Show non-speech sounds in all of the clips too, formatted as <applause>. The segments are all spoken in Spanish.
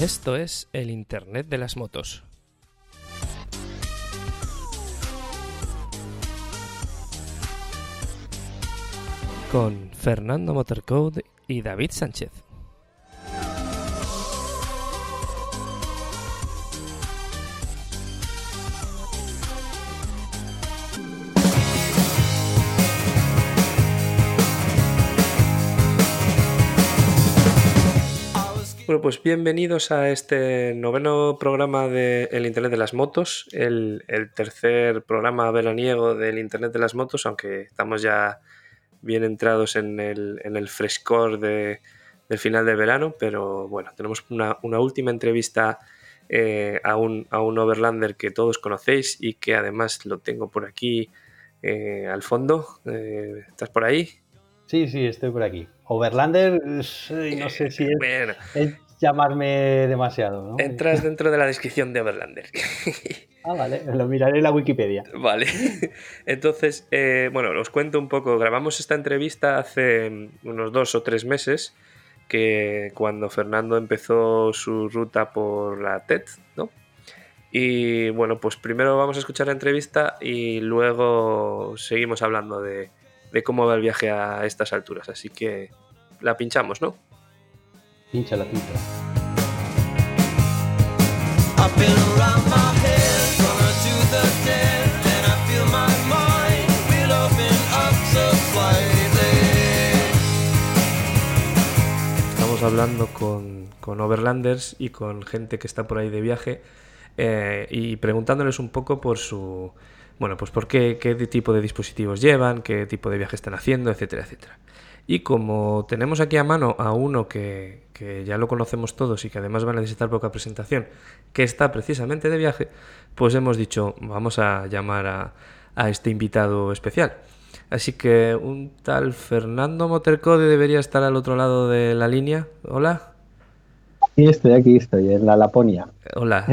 Esto es el Internet de las motos. Con Fernando Motorcode y David Sánchez. Bueno, pues bienvenidos a este noveno programa del Internet de las Motos, el, el, tercer programa veraniego del Internet de las Motos, aunque estamos ya bien entrados en el, en el frescor de, del final de verano, pero bueno, tenemos una, una última entrevista eh, a, un, a, un, overlander que todos conocéis y que además lo tengo por aquí eh, al fondo. Eh, ¿Estás por ahí? Sí, sí, estoy por aquí. Overlander, no sé si es, <laughs> bueno. es llamarme demasiado. ¿no? Entras dentro de la descripción de Overlander. <laughs> ah, vale, lo miraré en la Wikipedia. Vale. Entonces, eh, bueno, os cuento un poco. Grabamos esta entrevista hace unos dos o tres meses, que cuando Fernando empezó su ruta por la TED, ¿no? Y bueno, pues primero vamos a escuchar la entrevista y luego seguimos hablando de, de cómo va el viaje a estas alturas. Así que la pinchamos, ¿no? Pincha la. Estamos hablando con, con, overlanders y con gente que está por ahí de viaje eh, y preguntándoles un poco por su, bueno, pues por qué, qué tipo de dispositivos llevan, qué tipo de viaje están haciendo, etcétera, etcétera. Y como tenemos aquí a mano a uno que, que, ya lo conocemos todos y que además va a necesitar poca presentación, que está precisamente de viaje, pues hemos dicho, vamos a llamar a, a este invitado especial. Así que un tal Fernando Motorcode debería estar al otro lado de la línea. Hola. Aquí estoy, aquí estoy, en la Laponia. Hola.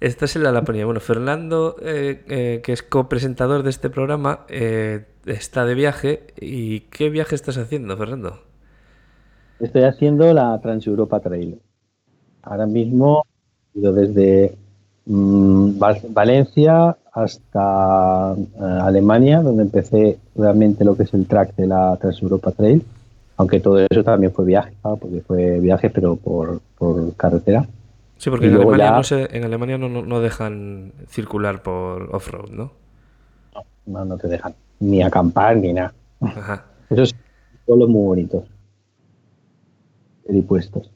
Esta es en la Laponia. Bueno, Fernando, eh, eh, que es copresentador de este programa, eh, está de viaje. ¿Y qué viaje estás haciendo, Fernando? Estoy haciendo la Transeuropa Trail. Ahora mismo he ido desde mmm, Valencia hasta Alemania, donde empecé realmente lo que es el track de la Transeuropa Trail. Aunque todo eso también fue viaje, porque fue viaje, pero por, por carretera. Sí, porque en Alemania, ya... no, se, en Alemania no, no, dejan circular por off-road, ¿no? ¿no? No, te dejan ni acampar ni nada. Ajá. Eso es muy bonitos. Dispuestos.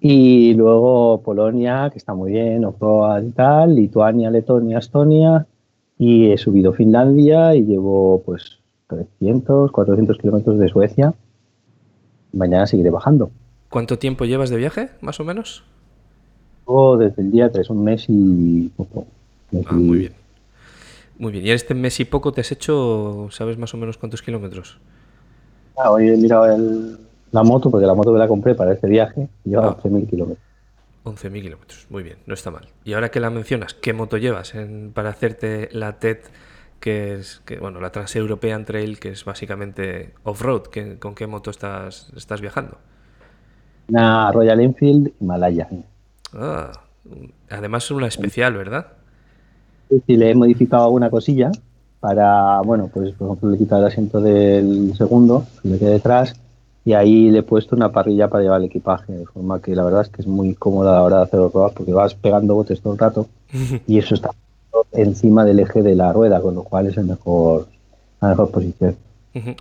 Y luego Polonia, que está muy bien, off-road y tal, Lituania, Letonia, Estonia, y he subido Finlandia y llevo pues 300, 400 kilómetros de Suecia. Mañana seguiré bajando. ¿Cuánto tiempo llevas de viaje, más o menos? desde el día 3, un mes y poco. Ah, muy bien. Muy bien. ¿Y en este mes y poco te has hecho, sabes más o menos cuántos kilómetros? Ah, hoy he mirado el, la moto, porque la moto me la compré para este viaje, lleva ah. 11.000 kilómetros. 11.000 kilómetros, muy bien, no está mal. Y ahora que la mencionas, ¿qué moto llevas en, para hacerte la TED, que es, que, bueno, la Trans-European Trail, que es básicamente off-road? ¿Con qué moto estás, estás viajando? Una Royal Enfield Himalaya. Ah, además es una especial, ¿verdad? Sí, le he modificado alguna cosilla para, bueno, pues por ejemplo le he quitado el asiento del segundo, que me quede detrás, y ahí le he puesto una parrilla para llevar el equipaje, de forma que la verdad es que es muy cómoda a la hora de hacer los pruebas porque vas pegando botes todo el rato y eso está encima del eje de la rueda, con lo cual es el mejor, la mejor posición.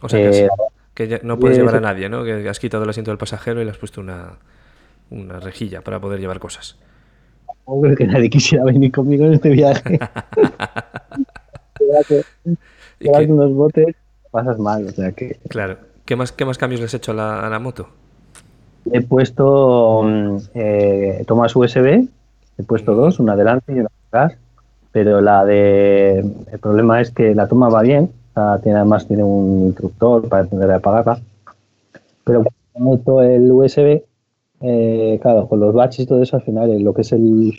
O sea que, eh, que ya no puedes eh, llevar a nadie, ¿no? Que has quitado el asiento del pasajero y le has puesto una, una rejilla para poder llevar cosas. No creo que nadie quisiera venir conmigo en este viaje. <laughs> Llevas unos botes, pasas mal, o sea que... Claro. ¿Qué más, qué más cambios le has hecho a la, a la moto? He puesto eh, tomas USB, he puesto dos, una adelante y una atrás, pero la de... El problema es que la toma va bien, tiene, además tiene un interruptor para encender y apagarla, pero cuando meto el USB eh, claro, con los batches y todo eso, al final lo que es el,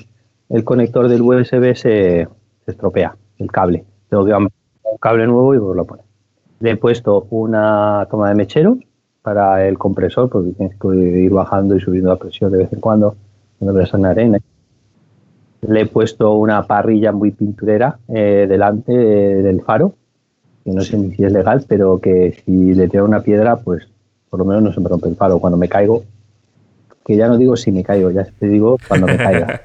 el conector del USB se, se, estropea, el cable. Tengo que un cable nuevo y lo poner. Le he puesto una toma de mechero para el compresor, porque tienes que ir bajando y subiendo la presión de vez en cuando cuando en arena. Le he puesto una parrilla muy pinturera eh, delante del faro, que no sé ni si es legal, pero que si le tiro una piedra, pues por lo menos no se me rompe el faro. Cuando me caigo, que ya no digo si me caigo, ya te digo cuando me caiga.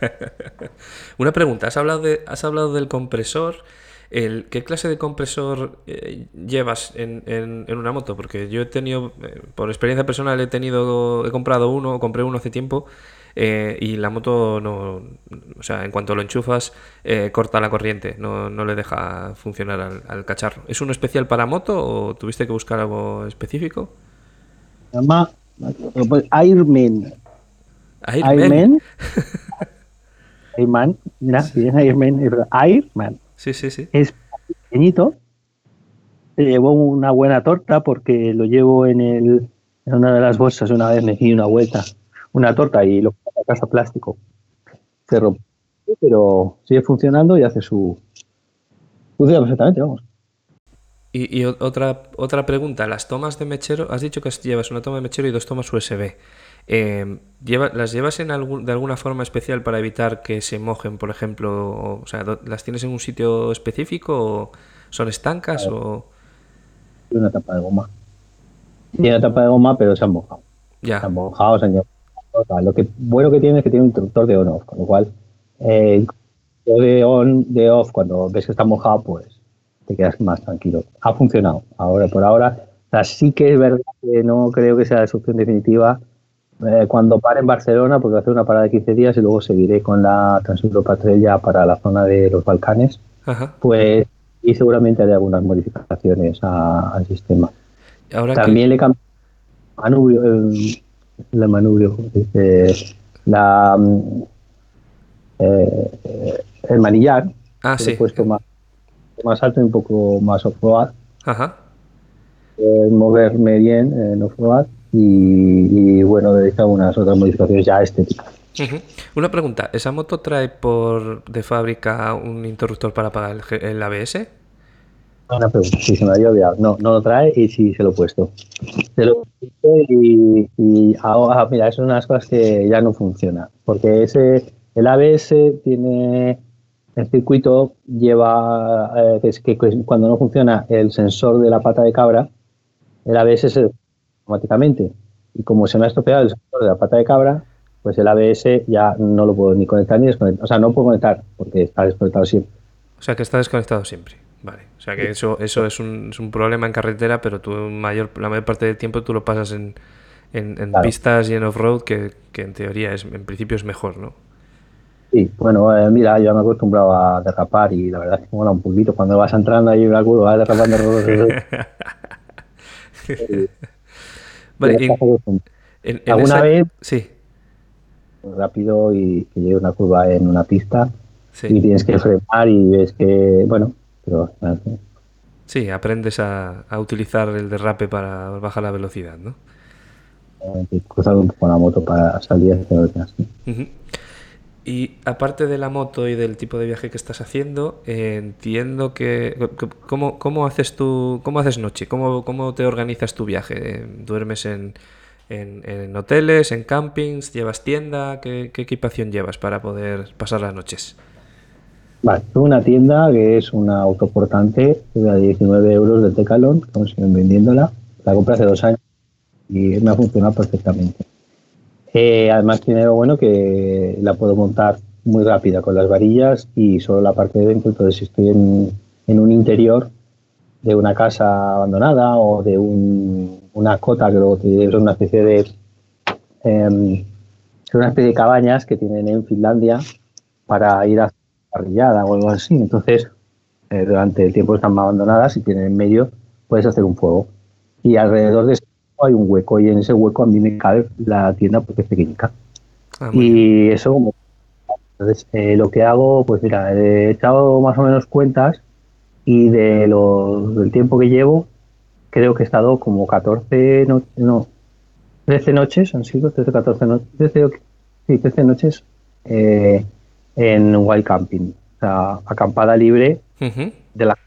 <laughs> una pregunta, has hablado, de, has hablado del compresor. El, ¿Qué clase de compresor eh, llevas en, en, una moto? Porque yo he tenido, eh, por experiencia personal, he tenido, he comprado uno, compré uno hace tiempo eh, y la moto no, o sea, en cuanto lo enchufas corta la corriente, no, no, le deja funcionar al, cacharro. ¿Es uno especial para moto o tuviste que buscar algo específico? Llama Airman. Airman. Airman. <laughs> Mira, Airman. Airman. Sí, sí, sí. Es pequeñito. Llevo una buena torta porque lo llevo en, el, en una de las bolsas. Una vez me di una vuelta, una torta y lo pongo a casa plástico. Se rompe, pero sigue funcionando y hace su. Funciona perfectamente, vamos. Y, otra, otra pregunta, las tomas de mechero, has dicho que llevas una toma de mechero y dos tomas USB. Eh, ¿Las llevas en de alguna forma especial para evitar que se mojen, por ejemplo? O, sea, ¿las tienes en un sitio específico o son estancas o...? Una tapa de goma. Tiene una tapa de goma, pero se han mojado. Ya. Se han mojado, se han Lo que bueno que tiene es que tiene un interruptor de on-off, con lo cual eh, de on, de off, cuando ves que está mojado, pues te quedas más tranquilo. Ha funcionado. Ahora, por ahora, sí que es verdad que no creo que sea la solución definitiva eh, cuando pare en Barcelona, porque voy a hacer una parada de 15 días y luego seguiré con la Transeuropa ya para la zona de los Balcanes, pues y seguramente haré algunas modificaciones al sistema. También le cambié manubrio, el, manubrio, la, eh, el manillar, ah, sí. he puesto más, más alto y un poco más off-road. Ajá. moverme bien en off-road y, bueno, dedica unas otras modificaciones ya estéticas. Una pregunta, ¿esa moto trae por de fábrica un interruptor para apagar el, ABS? Una pregunta, si se me había olvidado. No, no lo trae y sí se lo he puesto. Se lo he puesto y, ahora, mira, es una de las cosas que ya no funciona. Porque ese, el ABS tiene, el circuito lleva, eh, es que cuando no funciona el sensor de la pata de cabra, el ABS se automáticamente. Y como se me ha estropeado el sensor de la pata de cabra, pues el ABS ya no lo puedo ni conectar ni desconectar. O sea, no puedo conectar porque está desconectado siempre. O sea, que está desconectado siempre. Vale. O sea, que eso, eso es, un, es un problema en carretera, pero tú mayor, la mayor parte del tiempo tú lo pasas en, en, pistas y en off-road, que, que, en teoría, es, en principio es mejor, ¿no? Sí, bueno, eh, mira, yo me he acostumbrado a derrapar y la verdad es que mola un poquito. Cuando vas entrando ahí en la curva, vas derrapando. <laughs> <laughs> ¿Alguna vez? Sí. Rápido y que llegue una curva en una pista y tienes que frenar y ves que, bueno, pero... Sí, aprendes a, utilizar el derrape para bajar la velocidad, ¿no? Cruzar un poco la moto para salir hacia así. Y aparte de la moto y del tipo de viaje que estás haciendo, eh, entiendo que, ¿cómo, ¿cómo, haces tú, cómo haces noche? ¿Cómo, cómo te organizas tu viaje? ¿Duermes en, en, hoteles, en campings? ¿Llevas tienda? ¿Qué, equipación llevas para poder pasar las noches? Vale, tengo una tienda que es una autoportante de 19 euros de Tecalon, que siguen vendiéndola. La compré hace dos años y me ha funcionado perfectamente. Eh, además tiene lo bueno que la puedo montar muy rápida con las varillas y solo la parte de dentro. Entonces, si estoy en, un interior de una casa abandonada o de una cota que luego es una especie de em, una especie de cabañas que tienen en Finlandia para ir a parrillada o algo así. Entonces, eh, durante el tiempo están abandonadas y tienen en medio puedes hacer un fuego. Y alrededor de hay un hueco y en ese hueco a mí me cabe la tienda porque es pequeñita. Ah, y eso como... Entonces, eh, lo que hago, pues mira, he echado más o menos cuentas y de los, del tiempo que llevo, creo que he estado como 14, no, no 13 noches, han sido 13, 14 noches, 13, sí, 13 noches eh, en wild camping, o sea, acampada libre de la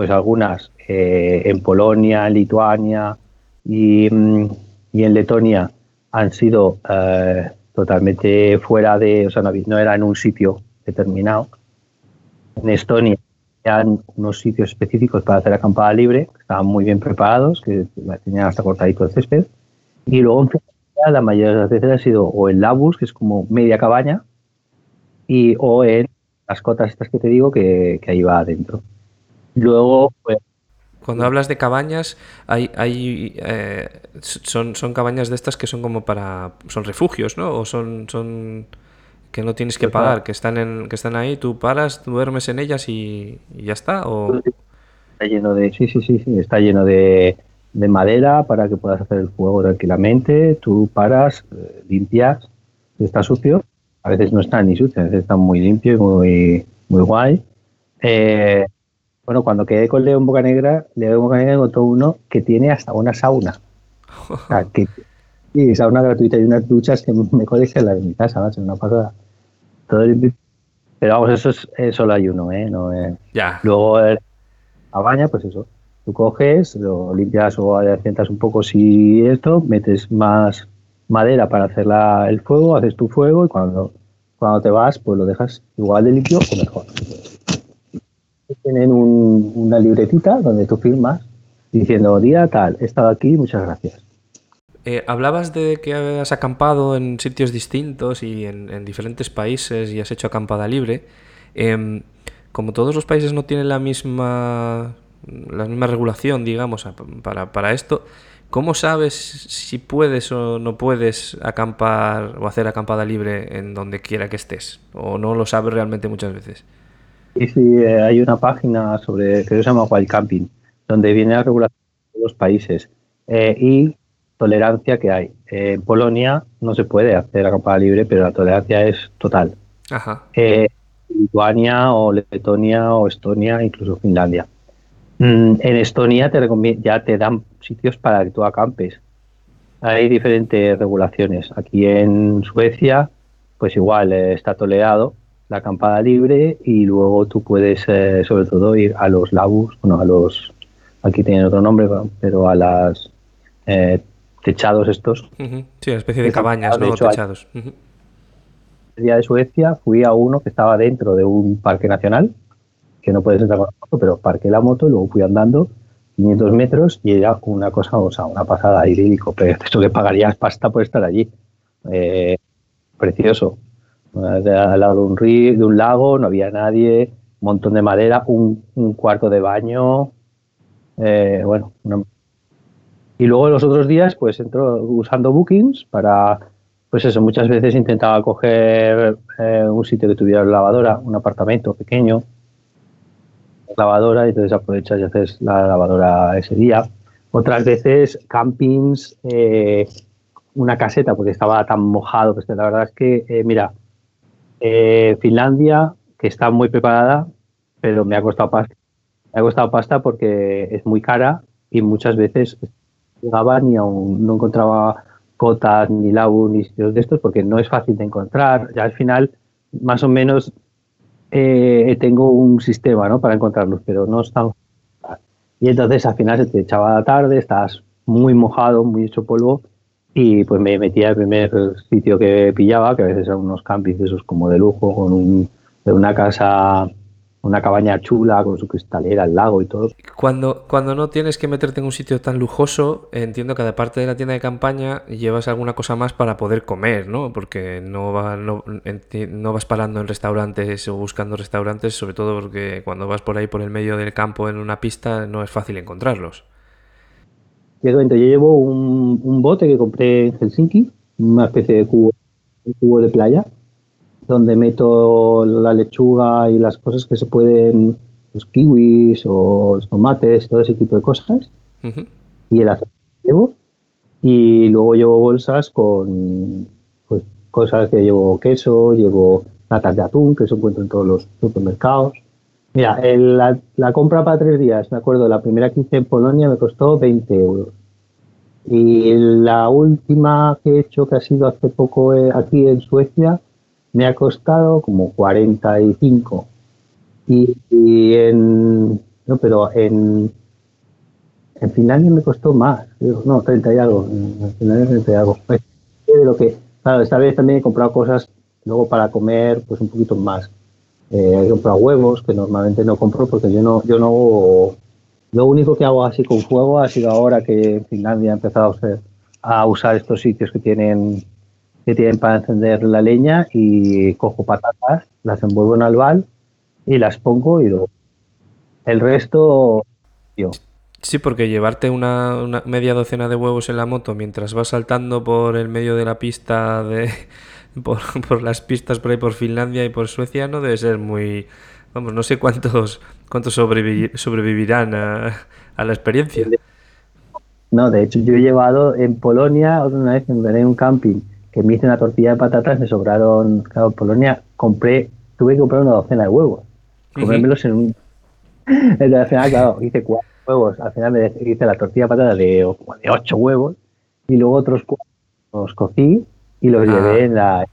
pues algunas eh, en Polonia, en Lituania y, mm, y, en Letonia han sido eh, totalmente fuera de, o sea, no, era en un sitio determinado. En Estonia eran unos sitios específicos para hacer acampada libre, estaban muy bien preparados, que tenían hasta cortadito el césped. Y luego en Finlandia la mayoría de las veces ha sido o en Labus, que es como media cabaña, y o en las cotas estas que te digo que, ahí va adentro. Luego, pues, cuando hablas de cabañas, hay, hay eh, son, son cabañas de estas que son como para, son refugios, ¿no? O son, son que no tienes que pagar, que están en, que están ahí, tú paras, duermes en ellas y, ya está. ¿o? Está lleno de, sí, sí, sí, sí, está lleno de, de madera para que puedas hacer el fuego tranquilamente. Tú paras, eh, limpias, está sucio. A veces no está ni sucio, a veces está muy limpio y muy, muy guay. Eh, bueno, cuando quedé con León Boca Negra, León Boca Negra encontró uno que tiene hasta una sauna. <laughs> o sea, que, y sauna gratuita y unas duchas que me en la de mi casa, ¿no? una pasada. Todo Pero vamos, eso es, solo hay uno, ¿eh? No, Ya. Luego, a baña, pues eso. Tú coges, lo limpias o adecentas un poco si esto, metes más madera para hacer el fuego, haces tu fuego y cuando, cuando te vas, pues lo dejas igual de limpio o mejor. Tienen una libretita donde tú firmas diciendo, día tal, he estado aquí, muchas gracias. Eh, hablabas de que has acampado en sitios distintos y en, diferentes países y has hecho acampada libre. Em, como todos los países no tienen la misma, la misma regulación, digamos, para, para esto, ¿cómo sabes si puedes o no puedes acampar o hacer acampada libre en donde quiera que estés? ¿O no lo sabes realmente muchas veces? Sí, sí, eh, hay una página sobre que se llama Wild Camping, donde viene la regulación de los países eh, y tolerancia que hay. en Polonia no se puede hacer acampada libre, pero la tolerancia es total. Ajá. Eh, Lituania o Letonia o Estonia, incluso Finlandia. Mm, en Estonia te ya te dan sitios para que tú acampes. Hay diferentes regulaciones. Aquí en Suecia, pues igual está tolerado la acampada libre y luego tú puedes, eh, sobre todo, ir a los labus, bueno, a los, aquí tienen otro nombre, pero a las eh, techados estos. Sí, una especie de cabañas, ¿no? techados. El día de Suecia fui a uno que estaba dentro de un parque nacional, que no puedes entrar con la moto, pero parqué la moto y luego fui andando 500 metros y era una cosa, o sea, una pasada idílico, pero <laughs> esto que pagarías pasta por estar allí. Eh, precioso al lado de un río, de un lago, no había nadie, un montón de madera, un, cuarto de baño, eh, bueno, y luego los otros días pues entro usando bookings para, pues eso, muchas veces intentaba coger eh, un sitio que tuviera lavadora, un apartamento pequeño, lavadora, y entonces aprovechas y haces la lavadora ese día. Otras veces campings, eh, una caseta, porque estaba tan mojado, pues la verdad es que, mira, eh, Finlandia, que está muy preparada, pero me ha costado pasta. Me ha costado pasta porque es muy cara y muchas veces llegaba ni aún no encontraba cotas, ni labu, ni sitios de estos, porque no es fácil de encontrar. Ya al final, más o menos, eh, tengo un sistema ¿no? para encontrarlos, pero no están. Y entonces al final se te echaba la tarde, estás muy mojado, muy hecho polvo, y pues me metía al primer sitio que pillaba, que a veces eran unos campings esos como de lujo, con un, una casa, una cabaña chula, con su cristalera, el lago y todo. Cuando, cuando no tienes que meterte en un sitio tan lujoso, entiendo que aparte de la tienda de campaña, llevas alguna cosa más para poder comer, ¿no? Porque no, va, no, no vas parando en restaurantes o buscando restaurantes, sobre todo porque cuando vas por ahí por el medio del campo en una pista no es fácil encontrarlos. Yo llevo un, bote que compré en Helsinki, una especie de cubo, cubo de playa, donde meto la lechuga y las cosas que se pueden, los kiwis o los tomates, todo ese tipo de cosas. Y el aceite llevo. Y luego llevo bolsas con pues, cosas que llevo queso, llevo latas de atún, que se encuentra en todos los supermercados. Mira, la, compra para tres días, me acuerdo, la primera que hice en Polonia me costó 20 euros. Y la última que he hecho, que ha sido hace poco eh, aquí en Suecia, me ha costado como 45. Y, y en. No, pero en. En Finlandia me costó más. No, 30 y algo. En Finlandia 30 y algo. Pues, de lo que, Claro, esta vez también he comprado cosas luego para comer pues un poquito más. Eh, he comprado huevos que normalmente no compro porque yo no, yo no, lo único que hago así con fuego ha sido ahora que Finlandia ha empezado a usar estos sitios que tienen que tienen para encender la leña y cojo patatas, las envuelvo en albal y las pongo y luego el resto yo. Sí, porque llevarte una, media docena de huevos en la moto mientras vas saltando por el medio de la pista de <laughs> por, las pistas por ahí por Finlandia y por Suecia no debe ser muy vamos no sé cuántos cuántos sobrevivirán a, la experiencia. No, de hecho yo he llevado en Polonia otra vez en un camping que me hice una tortilla de patatas, me sobraron, claro, en Polonia compré, tuve que comprar una docena de huevos, comérmelos en un... <laughs> Entonces al final, claro, hice cuatro huevos. Al final me hice la tortilla de patata de, de ocho huevos y luego otros cuatro los cocí y los ah. llevé en la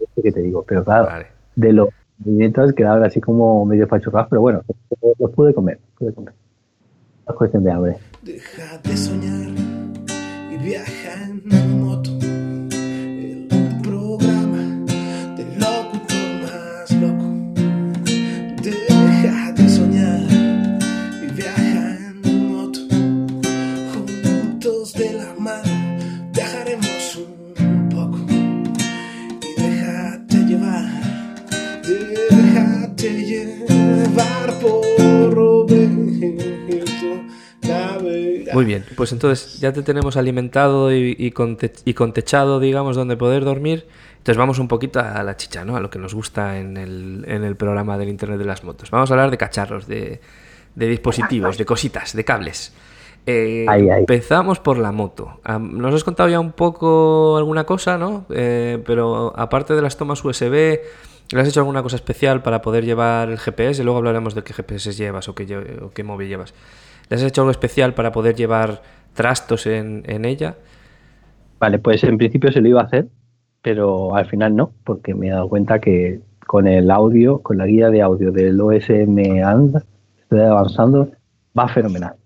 este que te digo. Pero claro, de los movimientos quedaban así como medio pachurrados, pero bueno, los pude comer, pude comer. Es cuestión de hambre. Deja de soñar pues entonces ya te tenemos alimentado y, y, con techado, digamos, donde poder dormir. Entonces vamos un poquito a la chicha, ¿no? A lo que nos gusta en el, en el programa del Internet de las Motos. Vamos a hablar de cacharros, de, dispositivos, de cositas, de cables. Eh, empezamos por la moto. Nos has contado ya un poco alguna cosa, ¿no? Eh, pero aparte de las tomas USB, ¿le has hecho alguna cosa especial para poder llevar el GPS? Luego hablaremos de qué GPS llevas o qué, o qué móvil llevas. ¿Le has hecho algo especial para poder llevar trastos en, ella? Vale, pues en principio se lo iba a hacer, pero al final no, porque me he dado cuenta que con el audio, con la guía de audio del OSM AND, estoy avanzando, va fenomenal.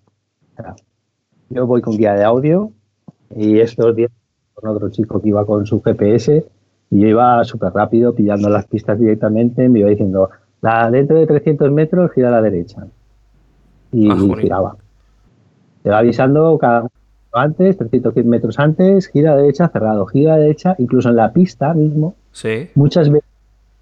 yo voy con guía de audio y estos días con otro chico que iba con su GPS y yo iba súper rápido pillando las pistas directamente, me iba diciendo, la, dentro de 300 metros gira a la derecha, y, ah, giraba. Te va avisando cada antes, 300 metros antes, gira a derecha, cerrado, gira a derecha, incluso en la pista mismo. Sí. Muchas veces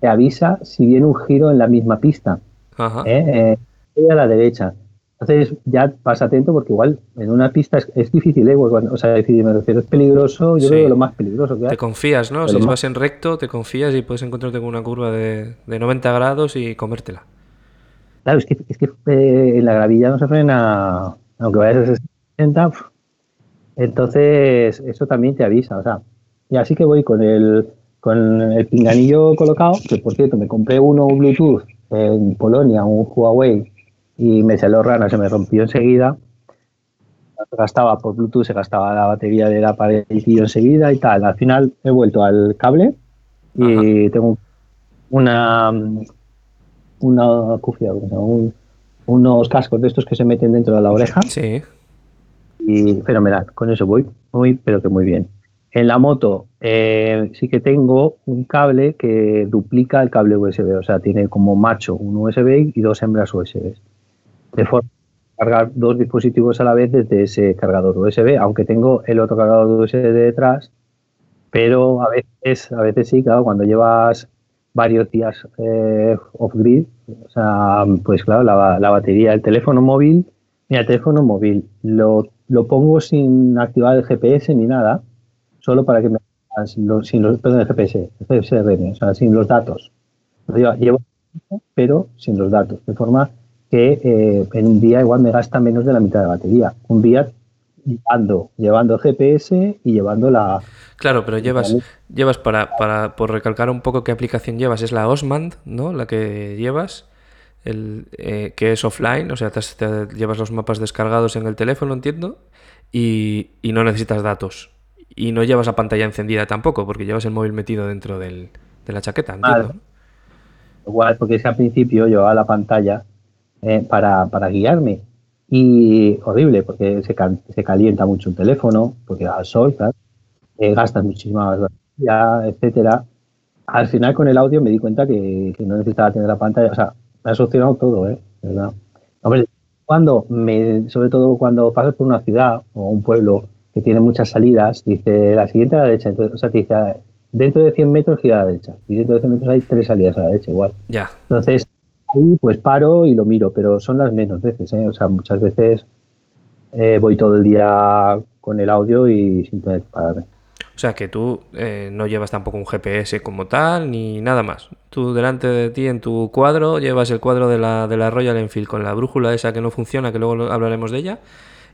te avisa si viene un giro en la misma pista. Ajá. ¿eh? Eh, a la derecha. Entonces ya vas atento porque igual en una pista es, difícil, ¿eh? o sea, decir, me refiero, es peligroso, yo creo que lo más peligroso que. Te confías, ¿no? si vas en recto, te confías y puedes encontrarte con una curva de, de 90 grados y comértela. Claro, es que, es que eh, en la gravilla no se frena, aunque vayas a 60, entonces eso también te avisa, o sea, y así que voy con el, con el pinganillo colocado, que por cierto me compré uno Bluetooth en Polonia, un Huawei, y me salió rana, se me rompió enseguida. Se gastaba por Bluetooth, se gastaba la batería del aparello enseguida y tal. Al final he vuelto al cable y tengo una, una cufia, unos cascos de estos que se meten dentro de la oreja. Sí. Y fenomenal, con eso voy muy, pero que muy bien. En la moto eh, sí que tengo un cable que duplica el cable USB, o sea, tiene como macho un USB y dos hembras USB. De forma cargar dos dispositivos a la vez desde ese cargador USB, aunque tengo el otro cargador USB detrás, pero a veces, a veces sí, claro, cuando llevas varios días eh, off-grid. O sea, pues claro, la, batería del teléfono móvil, mira, el teléfono móvil lo, lo, pongo sin activar el GPS ni nada, solo para que me los, sin los perdón, el GPS, el CSRM, o sea, sin los datos. Llevo, pero sin los datos, de forma que eh, en un día igual me gasta menos de la mitad de batería. Un día llevando, llevando GPS y llevando la... Claro, pero llevas, llevas para, para, por recalcar un poco qué aplicación llevas, es la Osmand, ¿no? La que llevas, el, eh, que es offline, o sea, te, llevas los mapas descargados en el teléfono, entiendo, y, y, no necesitas datos. Y no llevas la pantalla encendida tampoco, porque llevas el móvil metido dentro del, de la chaqueta, entiendo. Igual, porque es que al principio llevaba la pantalla eh, para, para guiarme y horrible porque se, se calienta mucho el teléfono, porque al sol, eh, gastas muchísimas ya, etcétera. Al final con el audio me di cuenta que, no necesitaba tener la pantalla, o sea, me ha solucionado todo, ¿eh? ¿verdad? Hombre, cuando me, sobre todo cuando pasas por una ciudad o un pueblo que tiene muchas salidas, dice la siguiente a la derecha, entonces, o sea, te dice dentro de 100 metros gira a la derecha y dentro de 100 metros hay tres salidas a la derecha igual. Ya. Entonces, ahí pues paro y lo miro, pero son las menos veces, ¿eh? o sea, muchas veces eh, voy todo el día con el audio y sin tener que pararme. O sea que tú eh, no llevas tampoco un GPS como tal ni nada más. Tú delante de ti en tu cuadro llevas el cuadro de la, de la Royal Enfield con la brújula esa que no funciona, que luego hablaremos de ella,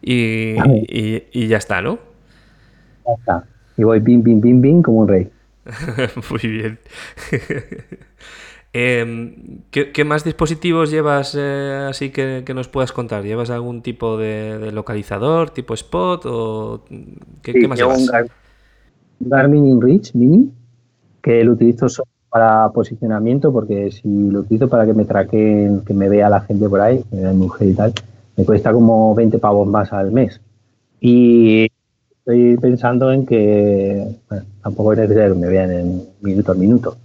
y, y, ya está, ¿no? Ya está. Y voy bim, bim, bim, bim como un rey. <laughs> Muy bien. <laughs> Em, ¿qué, más dispositivos llevas eh, así que, nos puedas contar? ¿Llevas algún tipo de, localizador, tipo spot o qué, más llevas? Garmin InReach Mini, que lo utilizo solo para posicionamiento, porque si lo utilizo para que me traquen, que me vea la gente por ahí, que me mujer y tal, me cuesta como 20 pavos más al mes. Y estoy pensando en que tampoco es necesario que me vean en minuto a minuto.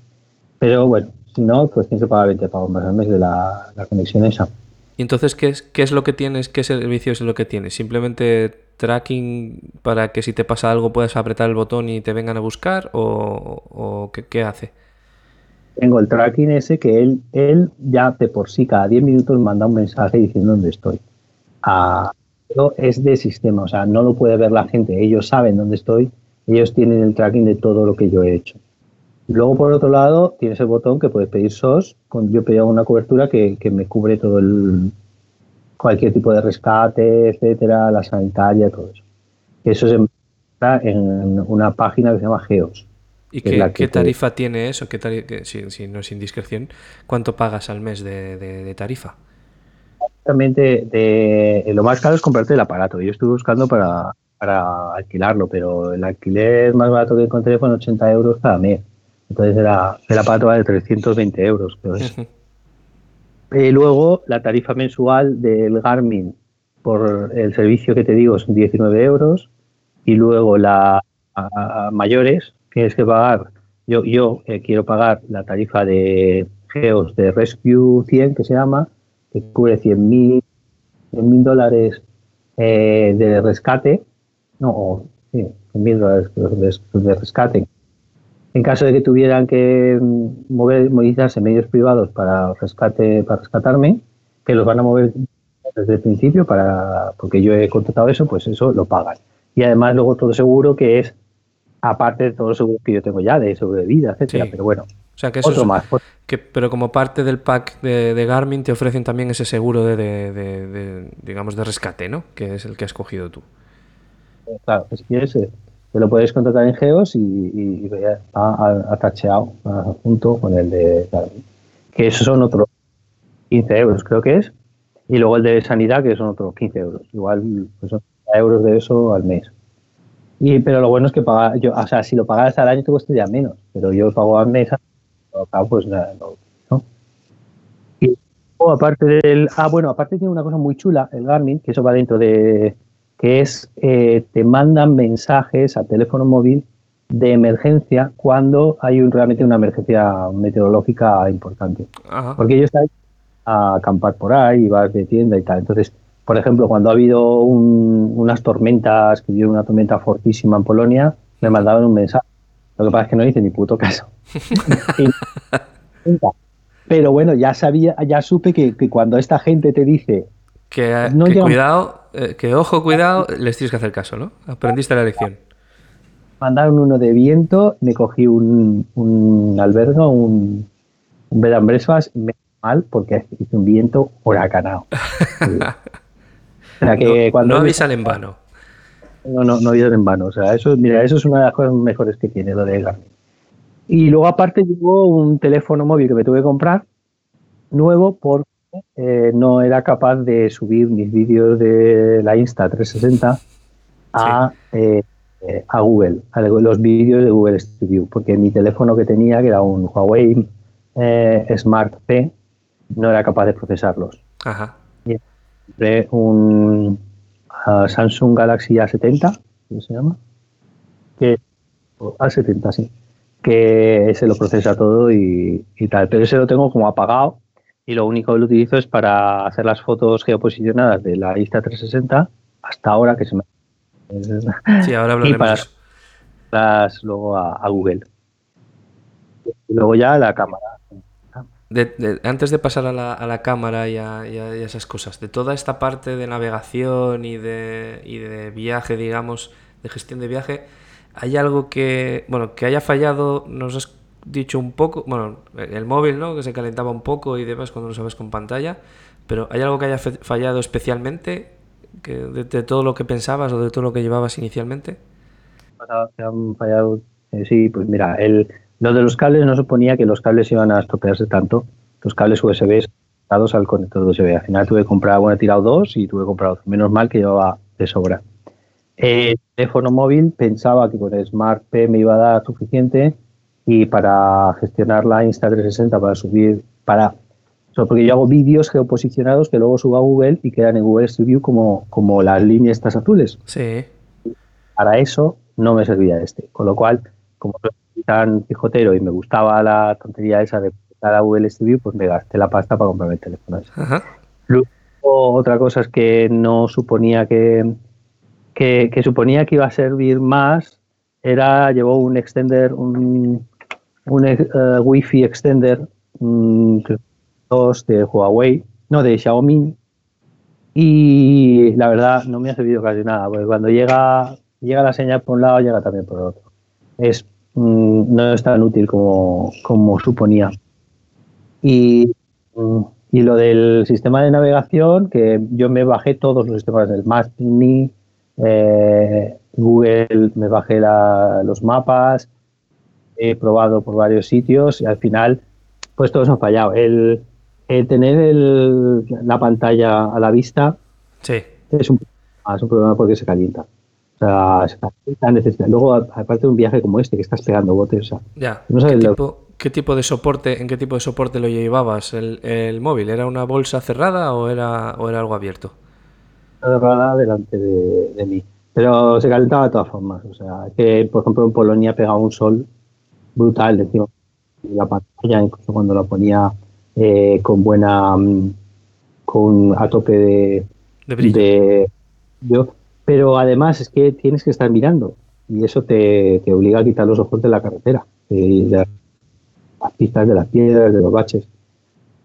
Pero bueno, si no, pues tienes que pagar 20 pavos más al mes de la, la conexión esa. ¿Y entonces qué es, qué es lo que tienes? ¿Qué servicio es lo que tienes? ¿Simplemente tracking para que si te pasa algo puedas apretar el botón y te vengan a buscar? ¿O, qué, hace? Tengo el tracking ese que él, él ya de por sí cada 10 minutos manda un mensaje diciendo dónde estoy. Ah, es de sistema, o sea, no lo puede ver la gente. Ellos saben dónde estoy, ellos tienen el tracking de todo lo que yo he hecho. Luego, por otro lado, tienes el botón que puedes pedir SOS. Yo pedí una cobertura que, me cubre todo el cualquier tipo de rescate, etcétera, la sanitaria, todo eso. Eso se está en una página que se llama Geos. ¿Y qué, tarifa tiene eso? ¿Qué si, no es indiscreción, ¿cuánto pagas al mes de, tarifa? Exactamente, de, lo más caro es comprarte el aparato. Yo estuve buscando para, para alquilarlo, pero el alquiler más barato que encontré fue 80 euros cada mes. Entonces era, el aparato de 320 euros, Y luego la tarifa mensual del Garmin por el servicio que te digo son 19 euros. Y luego la mayores tienes que pagar. Yo, yo eh, quiero pagar la tarifa de Geos de Rescue 100, que se llama, que cubre 100.000 mil dólares eh, de rescate. No, sí, 100.000 dólares de rescate en caso de que tuvieran que mm, mover, movilizarse medios privados para rescate, para rescatarme, que los van a mover desde el principio para, porque yo he contratado eso, pues eso lo pagan. Y además luego todo seguro que es aparte de todo el seguro que yo tengo ya de sobrevida, etcétera. Pero bueno, o sea, que eso otro más. Que, pero como parte del pack de, Garmin te ofrecen también ese seguro de, digamos, de rescate, ¿no? Que es el que has cogido tú. Claro, si quieres, lo puedes contratar en Geos y, y, atacheado junto con el de que esos son otros 15 euros creo que es y luego el de sanidad que son otros 15 euros. Igual pues son euros de eso al mes. Y pero lo bueno es que pagar yo o sea si lo pagaras al año te costaría menos pero yo pago al mes pues no, y aparte del ah bueno aparte tiene una cosa muy chula el Garmin que eso va dentro de que es eh, te mandan mensajes a teléfono móvil de emergencia cuando hay un, realmente una emergencia meteorológica importante. Porque ellos están a acampar por ahí, y vas de tienda y tal. Entonces, por ejemplo, cuando ha habido unas tormentas, que hubo una tormenta fortísima en Polonia, me mandaban un mensaje. Lo que pasa es que no hice ni puto caso. <laughs> Pero bueno, ya sabía, ya supe que, que cuando esta gente te dice que, cuidado, eh, que ojo, cuidado, les tienes que hacer caso, ¿no? Aprendiste la lección. Mandaron uno de viento, me cogí un, un albergo, un, un bed and breakfast, me mal porque hice un viento huracanado. <laughs> que no, cuando no avisan en vano. No, no, no avisan en vano. O sea, eso, mira, eso es una de las cosas mejores que tiene lo de Garmin. Y luego aparte llegó un teléfono móvil que me tuve que comprar, nuevo, por eh, no era capaz de subir mis vídeos de la Insta 360 a, eh, a Google, a los vídeos de Google Studio, porque mi teléfono que tenía, que era un Huawei eh, Smart P, no era capaz de procesarlos. Ajá. Y un Samsung Galaxy A70, ¿cómo se llama? Que, A70, sí. que se lo procesa todo y, tal. Pero ese lo tengo como apagado y lo único que lo utilizo es para hacer las fotos geoposicionadas de la Insta360 hasta ahora que se me... <laughs> Sí, ahora hablaremos. Y para las luego a, Google. Y luego ya la cámara. antes de pasar a la, cámara y a, esas cosas, de toda esta parte de navegación y de, y de viaje, digamos, de gestión de viaje, ¿Hay algo que, bueno, que haya fallado? Nos has dicho un poco, bueno, el móvil, ¿no? Que se calentaba un poco y demás cuando lo sabes con pantalla, pero ¿hay algo que haya fallado especialmente que de, todo lo que pensabas o de todo lo que llevabas inicialmente? han fallado, eh, sí, pues mira, el, lo de los cables no suponía que los cables iban a estropearse tanto. Los cables USB dados al conector USB. Al final tuve que comprar, bueno, he tirado dos y tuve que comprar Menos mal que llevaba de sobra. El teléfono móvil pensaba que con Smart P me iba a dar suficiente y para gestionar la Insta360, para subir, para porque yo hago vídeos geoposicionados que luego subo a Google y quedan en Google Studio como, como las líneas estas azules. Sí. Para eso no me servía este. Con lo cual, como soy tan pijotero y me gustaba la tontería esa de pasar a Google Studio, pues me gasté la pasta para comprarme el teléfono ese. Luego, otra cosa es que no suponía que, que, suponía que iba a servir más era, llevó un extender, un, un uh, Wi-Fi extender um, de Huawei, no, de Xiaomi, y la verdad no me ha servido casi nada, porque cuando llega, llega la señal por un lado, llega también por otro. Es, mm, no es tan útil como, como suponía. Y, mm, y, lo del sistema de navegación, que yo me bajé todos los sistemas Mac Mini, eh, Google me bajé los mapas, he probado por varios sitios y al final, pues todos han fallado. El, tener la pantalla a la vista es un, problema porque se calienta. O sea, se calienta, Luego, aparte de un viaje como este, que estás pegando botes. ya. ¿Qué, tipo, ¿Qué, tipo, de soporte, en qué tipo de soporte lo llevabas el, el móvil? ¿Era una bolsa cerrada o era, o era algo abierto? cerrada delante de, mí. Pero se calentaba de todas formas. O sea, que por ejemplo en Polonia pegaba un sol brutal encima de la pantalla, incluso cuando la ponía eh, con buena. Mm, con a tope de. De, yo, pero además es que tienes que estar mirando y eso te, te obliga a quitar los ojos de la carretera, de las pistas de las piedras, de los baches.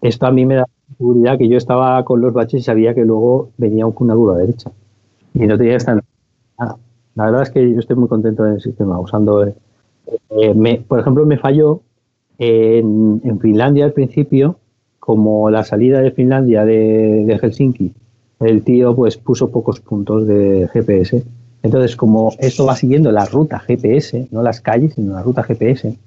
Esto a mí me da seguridad que yo estaba con los baches y sabía que luego venía una curva derecha. Y no tenía que estar nada. La verdad es que yo estoy muy contento en el sistema, usando... Eh, eh, por ejemplo, me falló en, Finlandia al principio, como la salida de Finlandia de, Helsinki, el tío pues puso pocos puntos de GPS. Entonces, como esto va siguiendo la ruta GPS, no las calles, sino la ruta GPS,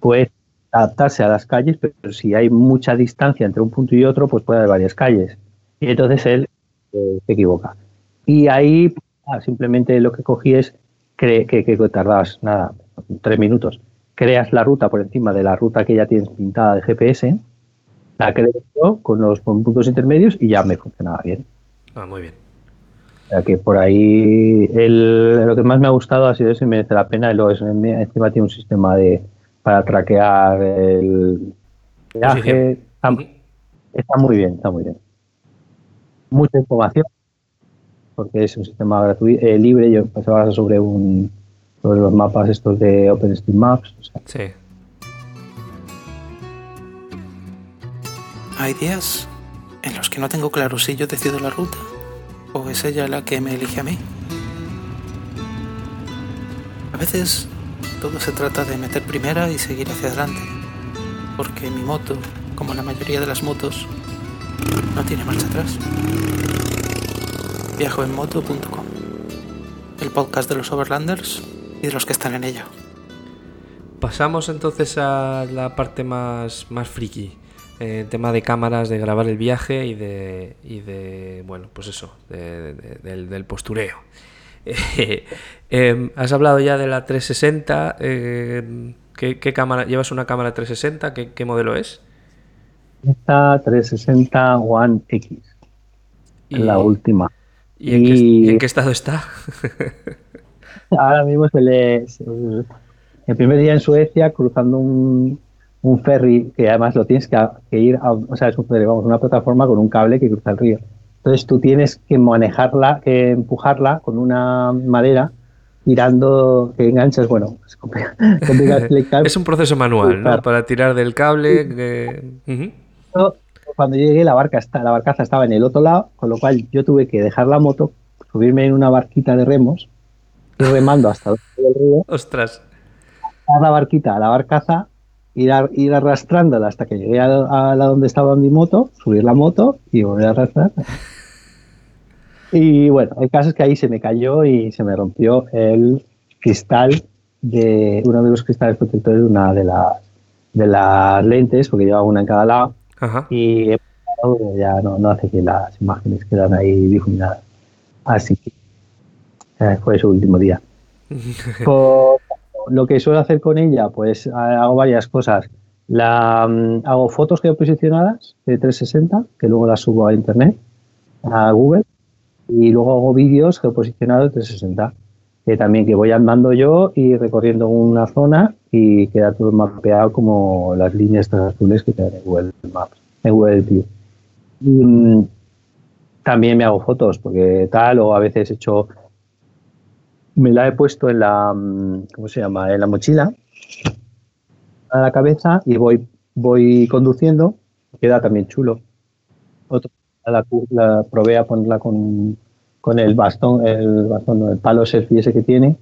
pues adaptarse a las calles, pero si hay mucha distancia entre un punto y otro, pues puede haber varias calles. Y entonces él eh, se equivoca. Y ahí ah, simplemente lo que cogí es que, que, tardabas, nada, tres minutos. Creas la ruta por encima de la ruta que ya tienes pintada de GPS, la creo yo con los puntos intermedios y ya me funcionaba bien. Ah, muy bien. O sea que por ahí el, lo que más me ha gustado ha sido eso y merece la pena. Y luego encima tiene un sistema de, para traquear el viaje. Está, muy bien, está muy bien. Mucha información, porque es un sistema gratuito, eh, libre, yo se basa sobre un sobre los mapas estos de OpenStreetMaps. Sí. Hay días en los que no tengo claro si yo decido la ruta o es ella la que me elige a mí. A veces todo se trata de meter primera y seguir hacia adelante. Porque mi moto, como la mayoría de las motos, no tiene marcha atrás. Viajoenmoto.com El podcast de los Overlanders y de los que están en ella. Pasamos entonces a la parte más, más friki. Eh, tema de cámaras, de grabar el viaje y de, y de bueno, pues eso, del, del postureo. <laughs> Em, has hablado ya de la 360. Em, ¿qué, cámara? ¿Llevas una cámara 360? ¿Qué, modelo es? Esta 360 One X. la última. ¿Y, en, Qué, estado está? <laughs> ahora mismo se le, el primer día en Suecia, cruzando un, un ferry, que además lo tienes que, que ir, a, o sea, es un ferry, vamos, una plataforma con un cable que cruza el río. Entonces tú tienes que manejarla, que empujarla con una madera tirando que enganchas, bueno, es <laughs> complicado, <laughs> es un proceso manual, ¿no? Para tirar del cable. Que... Uh -huh. Cuando llegué la barca está, la barcaza estaba en el otro lado, con lo cual yo tuve que dejar la moto, subirme en una barquita de remos, remando hasta el río. Ostras. A la barquita, a la barcaza, ir, a, ir arrastrándola hasta que llegué a, a, la donde estaba mi moto, subir la moto y volver a arrastrar. Y bueno, el caso es que ahí se me cayó y se me rompió el cristal de uno de los cristales protectores de una de las, de las lentes, porque llevaba una en cada lado. Ajá. Y ya no, no hace que las imágenes quedan ahí difuminadas. Así que eh, fue su último día. <laughs> Por, lo que suelo hacer con ella, pues hago varias cosas. La, um, hago fotos geoposicionadas de 360, que luego las subo a internet, a Google, y luego hago vídeos geoposicionados de 360, que también que voy andando yo y recorriendo una zona y queda todo mapeado como las líneas azules que quedan en Google Maps, en Google View. Y, también me hago fotos, porque tal, o a veces he hecho me la he puesto en la, ¿cómo se llama? En la mochila, a la cabeza y voy, voy conduciendo, queda también chulo. Otro, la, la probé a ponerla con, con el bastón, el bastón, el palo selfie ese que tiene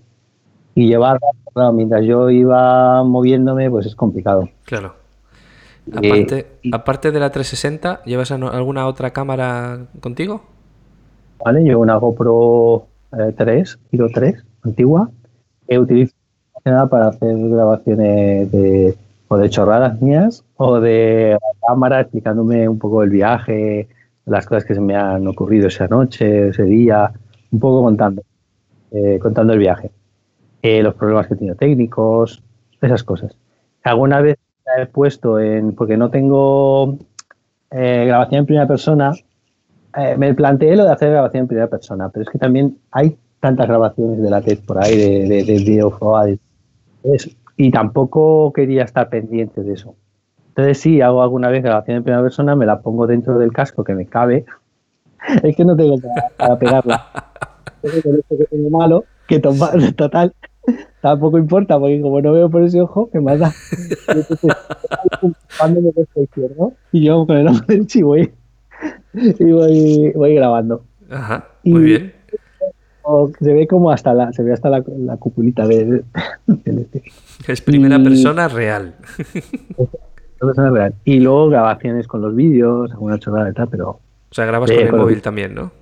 y llevarla, claro, mientras yo iba moviéndome, pues es complicado. Claro. Aparte, eh, y, aparte de la 360, ¿llevas alguna otra cámara contigo? Vale, llevo una GoPro 3, Kilo 3, antigua, que utilizo para hacer grabaciones de, o de chorradas mías o de cámara explicándome un poco el viaje, las cosas que se me han ocurrido esa noche, ese día, un poco contando, eh, contando el viaje, eh, los problemas que he tenido técnicos, esas cosas. Alguna vez he puesto en, porque no tengo eh, grabación en primera persona, eh, me planteé lo de hacer grabación en primera persona, pero es que también hay tantas grabaciones de la TED por ahí, de, de, de video y tampoco quería estar pendiente de eso. Entonces sí, hago alguna vez grabación en primera persona, me la pongo dentro del casco que me cabe. <laughs> Es que no tengo para, para pegarla. Es que tengo malo, que <laughs> total, tampoco importa, porque como no veo por ese ojo, <laughs> me mata. Y yo con el ojo derecho y voy, y voy, voy grabando. Ajá, muy y, bien. Se ve como hasta la, se ve hasta la, la cupulita de, de, de, Es primera y, persona real. persona real. Y luego grabaciones con los vídeos, alguna chorrada y tal, pero. O sea, grabas con el con móvil también, ¿no?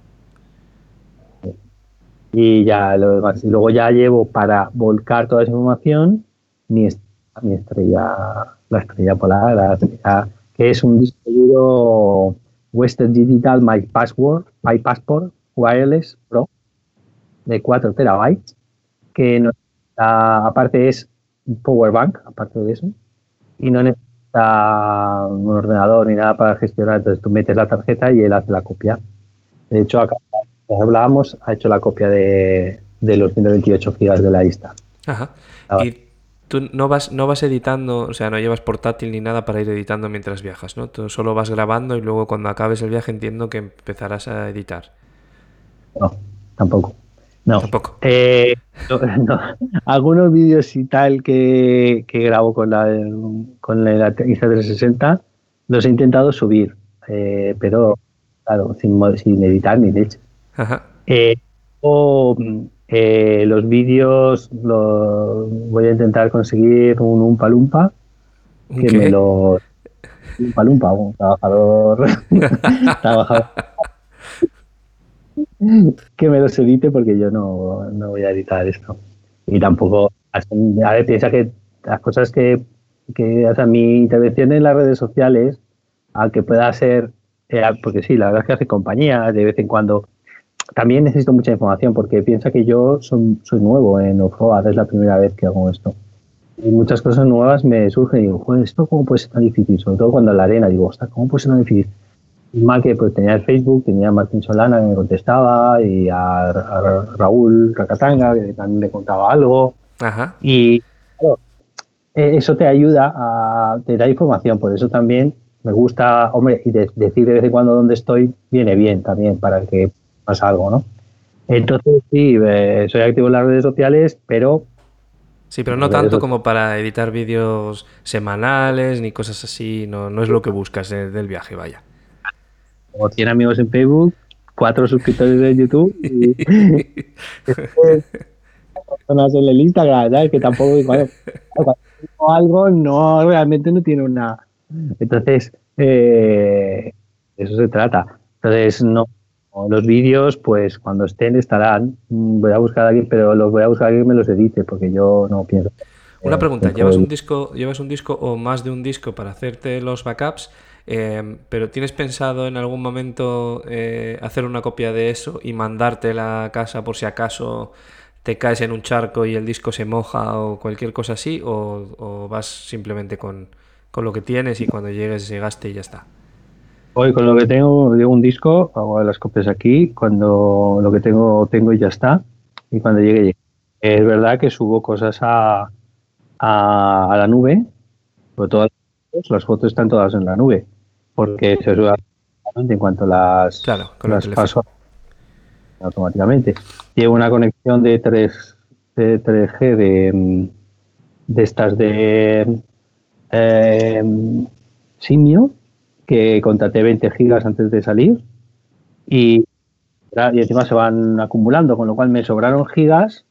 Y ya lo demás. Y luego ya llevo para volcar toda esa información mi, mi estrella, la estrella polar, la estrella, que es un disco duro Western Digital My Password, My Passport Wireless Pro de 4 terabytes, que no, aparte es un power bank, aparte de eso, y no necesita un ordenador ni nada para gestionar, entonces tú metes la tarjeta y él hace la copia. De hecho, acá hablábamos, ha hecho la copia de, de los 128 gigas de la lista. Ajá. Ah. Y tú no vas, no vas editando, o sea, no llevas portátil ni nada para ir editando mientras viajas, ¿no? Tú solo vas grabando y luego cuando acabes el viaje entiendo que empezarás a editar. No, tampoco. No. Tampoco. Eh, <laughs> no, no. Algunos vídeos y tal que, que grabo con la, con la Insta360 los he intentado subir, eh, pero claro, sin, sin editar ni leche. Ajá. Eh, o eh, los vídeos los voy a intentar conseguir un Umpa Lumpa que ¿Qué? me lo Umpa Lumpa, un trabajador. <laughs> Trabajador. Que me los edite porque yo no, no voy a editar esto. Y tampoco a ver piensa que las cosas que, que o sea, mi intervención en las redes sociales a que pueda ser eh, porque sí, la verdad es que hace compañía de vez en cuando también necesito mucha información porque piensa que yo soy, soy nuevo en Offroad, es la primera vez que hago esto. Y muchas cosas nuevas me surgen y digo, joder, ¿esto cómo puede ser tan difícil? Sobre todo cuando en la arena digo, ¿cómo puede ser tan difícil? Mal que pues tenía el Facebook, tenía a Martín Solana que me contestaba y a, a Raúl Racatanga que también le contaba algo. Ajá. Y claro, eh, eso te ayuda a te da información, por eso también me gusta, hombre, y decir de vez en cuando dónde estoy viene bien también para que pasa algo, ¿no? Entonces sí, eh, soy activo en las redes sociales, pero Sí, pero no tanto como para editar vídeos semanales ni cosas así, no, no es lo que buscas del viaje, vaya. Como 100 amigos en Facebook, cuatro suscriptores en YouTube y <laughs> personas en el Instagram, ¿sabes? Que tampoco algo no realmente no tiene una entonces eh, eso se trata entonces no los vídeos, pues cuando estén estarán. Voy a buscar a alguien, pero los voy a buscar a alguien que me los edite, porque yo no pienso. Una pregunta, ¿llevas un disco, llevas un disco o más de un disco para hacerte los backups? Eh, pero ¿tienes pensado en algún momento eh, hacer una copia de eso y mandarte la casa por si acaso te caes en un charco y el disco se moja o cualquier cosa así? ¿O, vas simplemente con, con, lo que tienes y cuando llegues llegaste y ya está? Hoy con lo que tengo, llevo un disco, hago las copias aquí, cuando lo que tengo, tengo y ya está, y cuando llegue, llegue. Es verdad que subo cosas a, a, la nube, pero todas las fotos están todas en la nube, porque se sube en cuanto las, claro, las paso automáticamente. Llevo una conexión de 3, de 3G de, de estas de eh, Simio, que contraté 20 gigas antes de salir y, y encima se van acumulando, con lo cual me sobraron gigas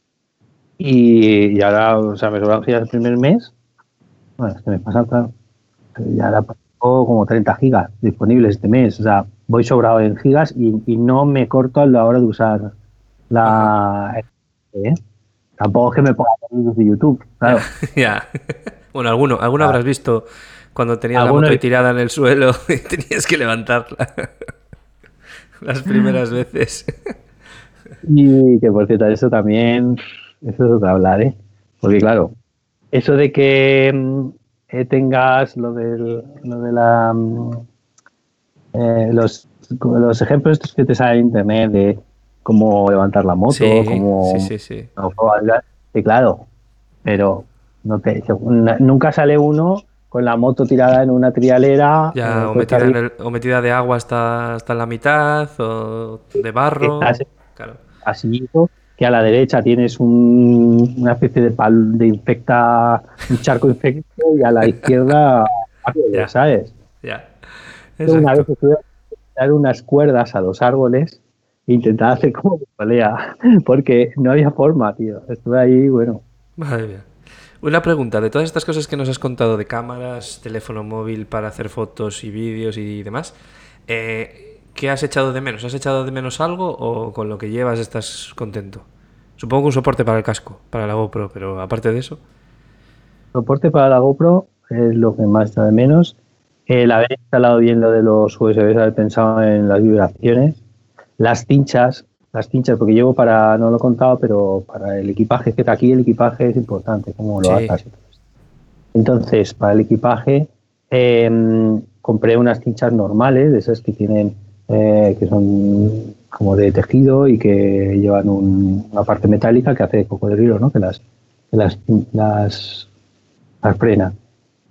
y, ahora, o sea, me sobraron gigas el primer mes. Bueno, este mes pasado, ya ahora como 30 gigas disponibles este mes. O sea, voy sobrado en gigas y, no me corto a la hora de usar la... ¿eh? Tampoco es que me ponga vídeos de YouTube, claro. <laughs> ya. Bueno, alguno, alguno habrás visto cuando tenías la moto tirada en el suelo <laughs> y tenías que levantarla. <laughs> Las primeras veces. Y que por cierto, eso también, eso es otra hablar, ¿eh? Porque claro, eso de que mm, eh, tengas lo, del, lo de la... Mm, eh, los, los ejemplos estos que te salen en internet de cómo levantar la moto, sí, cómo... Sí, sí, sí. Sí, claro, pero no te, nunca sale uno con la moto tirada en una trialera. Ya, o, metida de agua hasta, hasta la mitad, o de barro. Así, que a la derecha tienes una especie de, pal, de infecta, un charco infecto, y a la <laughs> izquierda, ya sabes. Ya. Una vez estuve a dar unas cuerdas a los árboles e intentar hacer como pelea, <laughs> porque no había forma, tío. Estuve ahí, bueno. Madre mía. Una pregunta, de todas estas cosas que nos has contado de cámaras, teléfono móvil para hacer fotos y vídeos y demás, eh, ¿qué has echado de menos? ¿Has echado de menos algo o con lo que llevas estás contento? Supongo que un soporte para el casco, para la GoPro, pero aparte de eso. Soporte para la GoPro es lo que más está de menos. El haber instalado bien lo de los USB, haber pensado en las vibraciones. Las cinchas, las cinchas, porque llevo para, no lo he contado, pero para el equipaje, que aquí el equipaje es importante, como lo hagas. Entonces, para el equipaje, em, compré unas cinchas normales, de esas que tienen, eh, que son como de tejido y que llevan una parte metálica que hace cocodrilo, ¿no? Que las, las, las, las frena.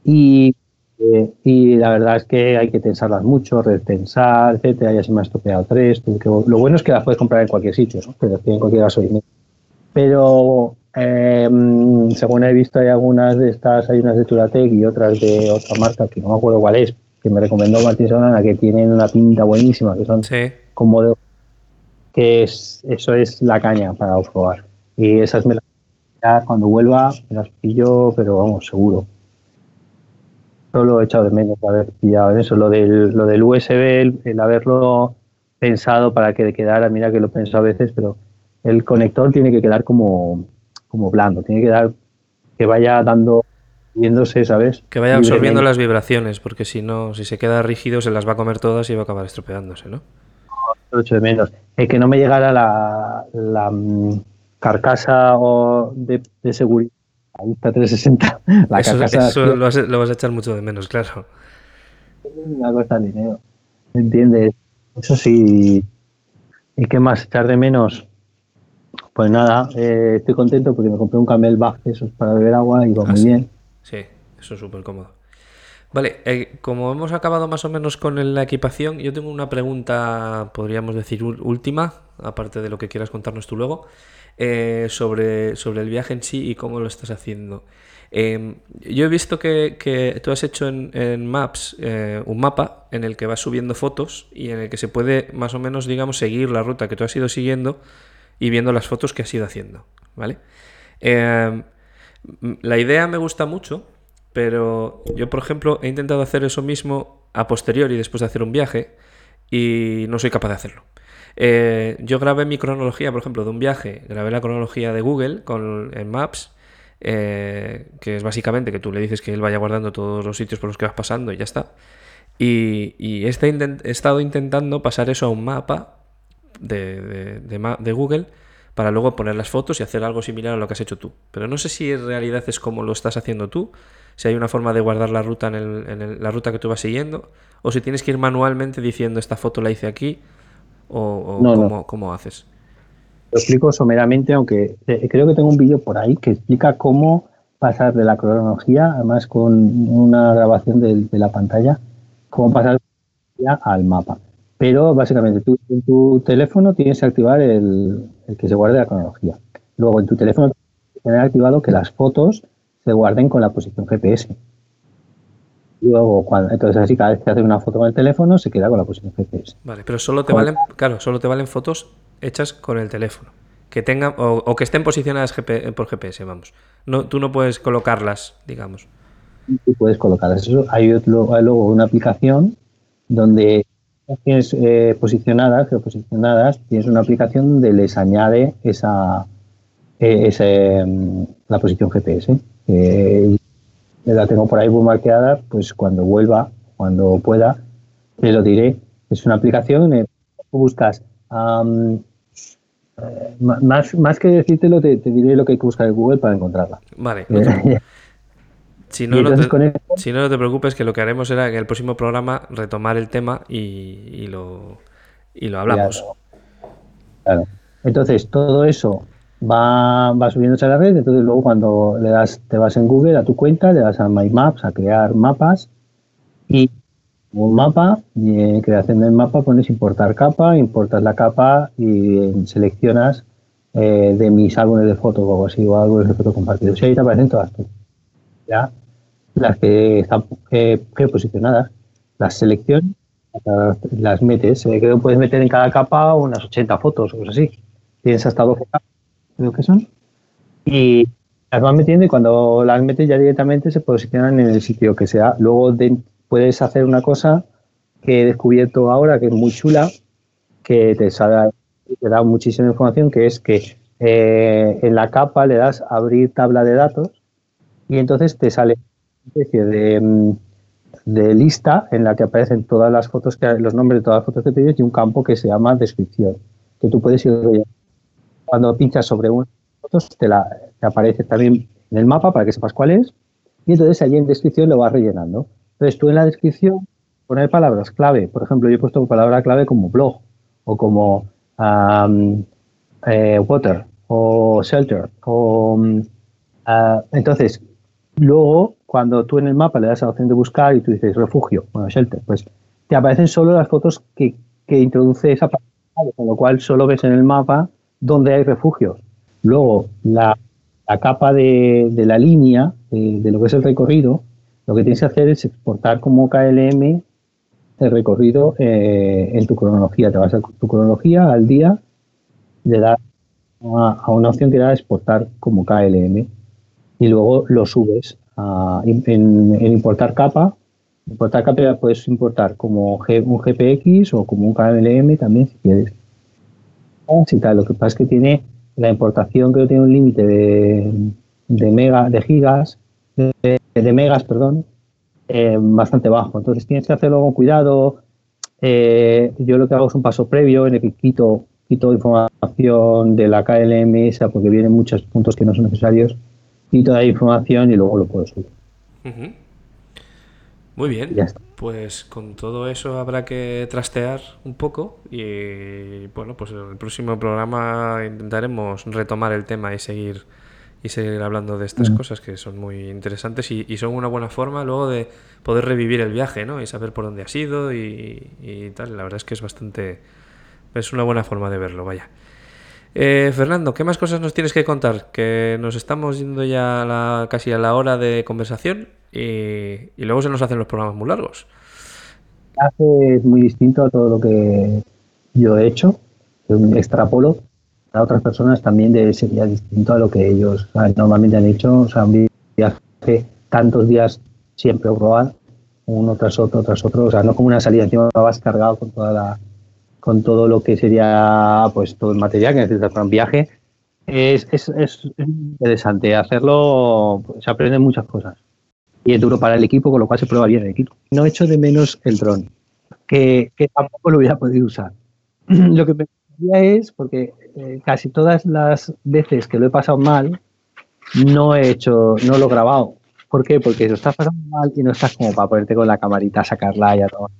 Y eh, y la verdad es que hay que tensarlas mucho, retensar, etcétera. Ya se me ha estropeado tres. lo bueno es que las puedes comprar en cualquier sitio, ¿no? que las en cualquier gasolina. Pero em, según he visto, hay algunas de estas, hay unas de Turatec y otras de otra marca que no me acuerdo cuál es, que me recomendó Martín Solana, que tienen una pinta buenísima, que son como de. que es, eso es la caña para offroad. Y esas me las. cuando vuelva, me las pillo, pero vamos, seguro lo he echado de menos haber pillado eso. Lo del, lo del USB, el, haberlo pensado para que quedara, mira que lo pienso a veces, pero el conector tiene que quedar como, como blando, tiene que dar, que vaya dando, viéndose, ¿sabes? Que vaya absorbiendo las vibraciones, porque si no, si se queda rígido, se las va a comer todas y va a acabar estropeándose, ¿no? Lo echo de menos. Es que no me llegara la, la mm, carcasa o de seguridad vista 360. La eso, eso lo, vas, lo, vas, a echar mucho de menos, claro. Una cosa dinero. ¿Entiendes? Eso sí. ¿Y qué más echar de menos? Pues nada, eh, estoy contento porque me compré un Camel Bag, eso es para beber agua y va muy bien. Sí, eso es súper cómodo. Vale, eh, como hemos acabado más o menos con la equipación, yo tengo una pregunta, podríamos decir, última, aparte de lo que quieras contarnos tú luego, eh, sobre, sobre el viaje en sí y cómo lo estás haciendo. Em, yo he visto que, tú has hecho en, Maps eh, un mapa en el que vas subiendo fotos y en el que se puede más o menos, digamos, seguir la ruta que tú has ido siguiendo y viendo las fotos que has ido haciendo, ¿vale? Em, la idea me gusta mucho pero yo, por ejemplo, he intentado hacer eso mismo a posteriori, después de hacer un viaje, y no soy capaz de hacerlo. Eh, yo grabé mi cronología, por ejemplo, de un viaje, grabé la cronología de Google con, en Maps, eh, que es básicamente que tú le dices que él vaya guardando todos los sitios por los que vas pasando y ya está. Y, he, estado intentando pasar eso a un mapa de, de, Google para luego poner las fotos y hacer algo similar a lo que has hecho tú. Pero no sé si en realidad es como lo estás haciendo tú si hay una forma de guardar la ruta en, la ruta que tú vas siguiendo, o si tienes que ir manualmente diciendo esta foto la hice aquí, o, cómo, haces. Lo explico someramente, aunque eh, creo que tengo un vídeo por ahí que explica cómo pasar de la cronología, además con una grabación de, la pantalla, cómo pasar al mapa. Pero básicamente tú en tu teléfono tienes que activar el, el que se guarde la cronología. Luego en tu teléfono tienes que tener activado que las fotos se guarden con la posición GPS. Luego, cuando, entonces así cada vez que haces una foto con el teléfono se queda con la posición GPS. Vale, pero solo te valen, claro, solo te valen fotos hechas con el teléfono. Que tengan, o, que estén posicionadas por GPS, vamos. No, tú no puedes colocarlas, digamos. Tú puedes colocarlas. Eso, hay, luego una aplicación donde tienes eh, posicionadas, geoposicionadas, tienes una aplicación donde les añade esa, eh, mm, la posición GPS eh, la tengo por ahí muy marqueada, pues cuando vuelva, cuando pueda, te lo diré. Es una aplicación, eh, buscas, eh, más, más que decírtelo, te, diré lo que hay que buscar en Google para encontrarla. Vale. <laughs> Eh, si no, no te, si no, te preocupes, que lo que haremos será en el próximo programa retomar el tema y, lo, y lo hablamos. Claro. Entonces, todo eso va, va subiéndose a la red, entonces luego cuando le das, te vas en Google a tu cuenta, le das a My Maps, a crear mapas y un mapa, y en creación del mapa pones importar capa, importas la capa y seleccionas eh, de mis álbumes de fotos o algo así, o álbumes de fotos compartidos. Y ahí te aparecen todas ¿ya? Las que están eh, posicionadas, las seleccionas, las metes. Eh, que puedes meter en cada capa unas 80 fotos o cosas así. Tienes hasta 12 capas creo que son. Y las vas metiendo y cuando las metes ya directamente se posicionan en el sitio que sea. Luego puedes hacer una cosa que he descubierto ahora que es muy chula, que te, te da muchísima información, que es que eh, en la capa le das abrir tabla de datos y entonces te sale una especie de, mm, de lista en la que aparecen todas las fotos, que, los nombres de todas las fotos que tienes y un campo que se llama descripción, que tú puedes ir cuando pinchas sobre una foto, te, la, aparece también en el mapa para que sepas cuál es. Y entonces allí en descripción lo vas rellenando. Entonces tú en la descripción poner palabras clave. Por ejemplo, yo he puesto palabra clave como blog o como eh, water o shelter. O, ah, entonces, luego, cuando tú en el mapa le das a la opción de buscar y tú dices refugio, bueno, shelter, pues te aparecen solo las fotos que, que introduce esa palabra, con lo cual solo ves en el mapa donde hay refugios. Luego, la, capa de, la línea, de, lo que es el recorrido, lo que tienes que hacer es exportar como KLM el recorrido eh, en tu cronología. Te vas a tu cronología al día, le das a, una opción que da exportar como KLM y luego lo subes a, en, importar capa. Importar capa puedes importar como un GPX o como un KLM también si quieres tal. Lo que pasa es que tiene la importación, que tiene un límite de, de, mega, de gigas, de, megas, perdón, eh, bastante bajo. Entonces tienes que hacerlo con cuidado. Eh, yo lo que hago es un paso previo en el que quito, quito información de la KLM, porque vienen muchos puntos que no son necesarios, quito la información y luego lo puedo subir. Muy bien. Pues con todo eso habrá que trastear un poco y bueno, pues en el próximo programa intentaremos retomar el tema y seguir y seguir hablando de estas cosas que son muy interesantes y, son una buena forma luego de poder revivir el viaje, ¿no? Y saber por dónde has ido y, y tal. La verdad es que es bastante... Es una buena forma de verlo, vaya. Eh, Fernando, ¿qué más cosas nos tienes que contar? Que nos estamos yendo ya casi a la hora de conversación y, luego se nos hacen los programas muy largos. Hace muy distinto a todo lo que yo he hecho, un extrapolo a otras personas también de, sería distinto a lo que ellos normalmente han hecho. O sea, un viaje tantos días siempre probar uno tras otro, tras otro. O sea, no como una salida encima vas cargado con toda la con todo lo que sería pues todo el material que necesitas para un viaje. Es, es, es interesante hacerlo, se aprenden muchas cosas. Y es duro para el equipo, con lo cual se prueba bien el equipo. No echo de menos el dron, que, tampoco lo hubiera podido usar. <clears throat> lo que me gustaría es, porque eh, casi todas las veces que lo he pasado mal, no he hecho, no lo he grabado. ¿Por qué? Porque lo estás pasando mal y no estás como para ponerte con la camarita, sacarla y a todo.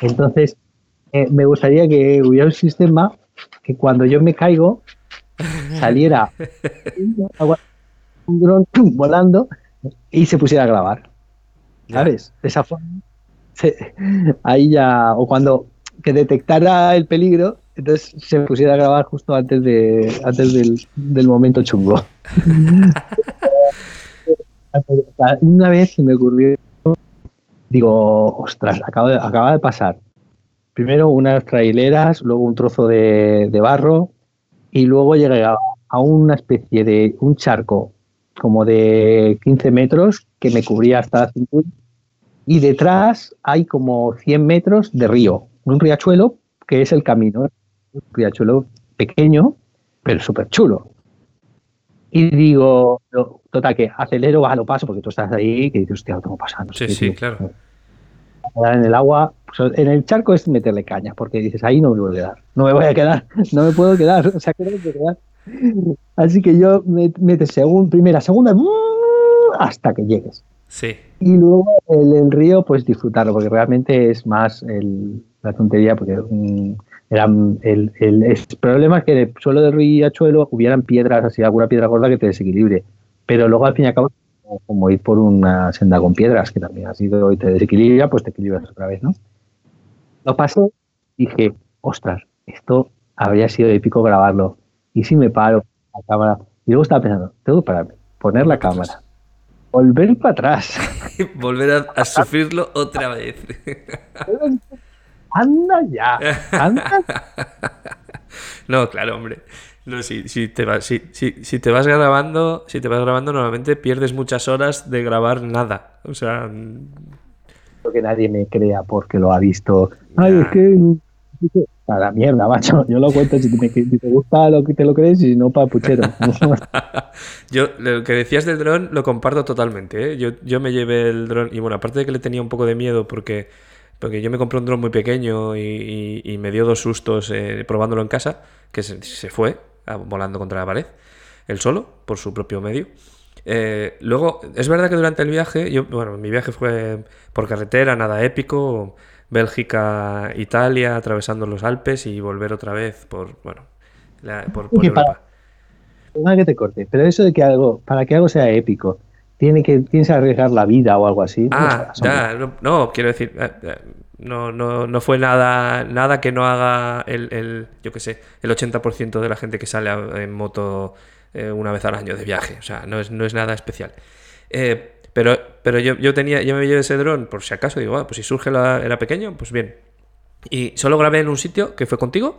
Entonces, eh, me gustaría que hubiera un sistema que cuando yo me caigo saliera <laughs> un dron <laughs> volando y se pusiera a grabar. ¿Sabes? De esa forma. ahí ya. O cuando que detectara el peligro, entonces se pusiera a grabar justo antes de antes del, momento chungo. <laughs> Una vez se me ocurrió, digo, ostras, acaba acaba de pasar primero unas traileras, luego un trozo de, barro y luego llegué a, una especie de un charco como de 15 metros que me cubría hasta la cintura y detrás hay como 100 metros de río, un riachuelo que es el camino, un riachuelo pequeño pero súper chulo. Y digo, total, que acelero, a lo paso, porque tú estás ahí, que dices, hostia, lo tengo pasando. Sí, sí, claro en el agua, en el charco es meterle caña, porque dices, ahí no me voy a quedar, no me voy a quedar, <laughs> no me puedo quedar, o sea, que no me puedo quedar. Así que yo me mete según, primera, segunda, hasta que llegues. Sí. Y luego el, río, pues disfrutarlo, porque realmente es más el, la tontería, porque mm, el, el, problema es que en el suelo del riachuelo hubieran piedras, así alguna piedra gorda que te desequilibre, pero luego al fin y al cabo como ir por una senda con piedras, que también ha sido y te desequilibra, pues te equilibras otra vez, ¿no? Lo pasé, dije, ostras, esto habría sido épico grabarlo. Y si me paro la cámara, y luego estaba pensando, tengo que pararme, poner la cámara, volver para atrás. <laughs> volver a, sufrirlo otra vez. <laughs> anda ya, anda. <laughs> no, claro, hombre. No, si, si, te vas, si, si, te vas grabando, si te vas grabando, normalmente pierdes muchas horas de grabar nada. O sea. Que nadie me crea porque lo ha visto. Ay, es que. <laughs> A la mierda, macho. Yo lo cuento si te, gusta lo que te lo crees y si no, para puchero. <laughs> yo, lo que decías del dron lo comparto totalmente. ¿eh? Yo, yo me llevé el dron y bueno, aparte de que le tenía un poco de miedo porque, porque yo me compré un dron muy pequeño y, me dio dos sustos eh, probándolo en casa, que se fue, volando contra la pared, él solo, por su propio medio. Eh, luego, es verdad que durante el viaje, yo, bueno, mi viaje fue por carretera, nada épico, Bélgica, Italia, atravesando los Alpes y volver otra vez por, bueno, por, Europa. Para, que te corte, pero eso de que algo, para que algo sea épico, tiene que, tienes que arriesgar la vida o algo así. Ah, no, quiero decir, eh, eh, no, no, no fue nada, nada que no haga el, el yo qué sé, el 80% de la gente que sale en moto eh, una vez al año de viaje. O sea, no es, no es nada especial. Eh, pero pero yo, yo, tenía, yo me llevé ese dron por si acaso, digo, ah, pues si surge la, era pequeño, pues bien. Y solo grabé en un sitio que fue contigo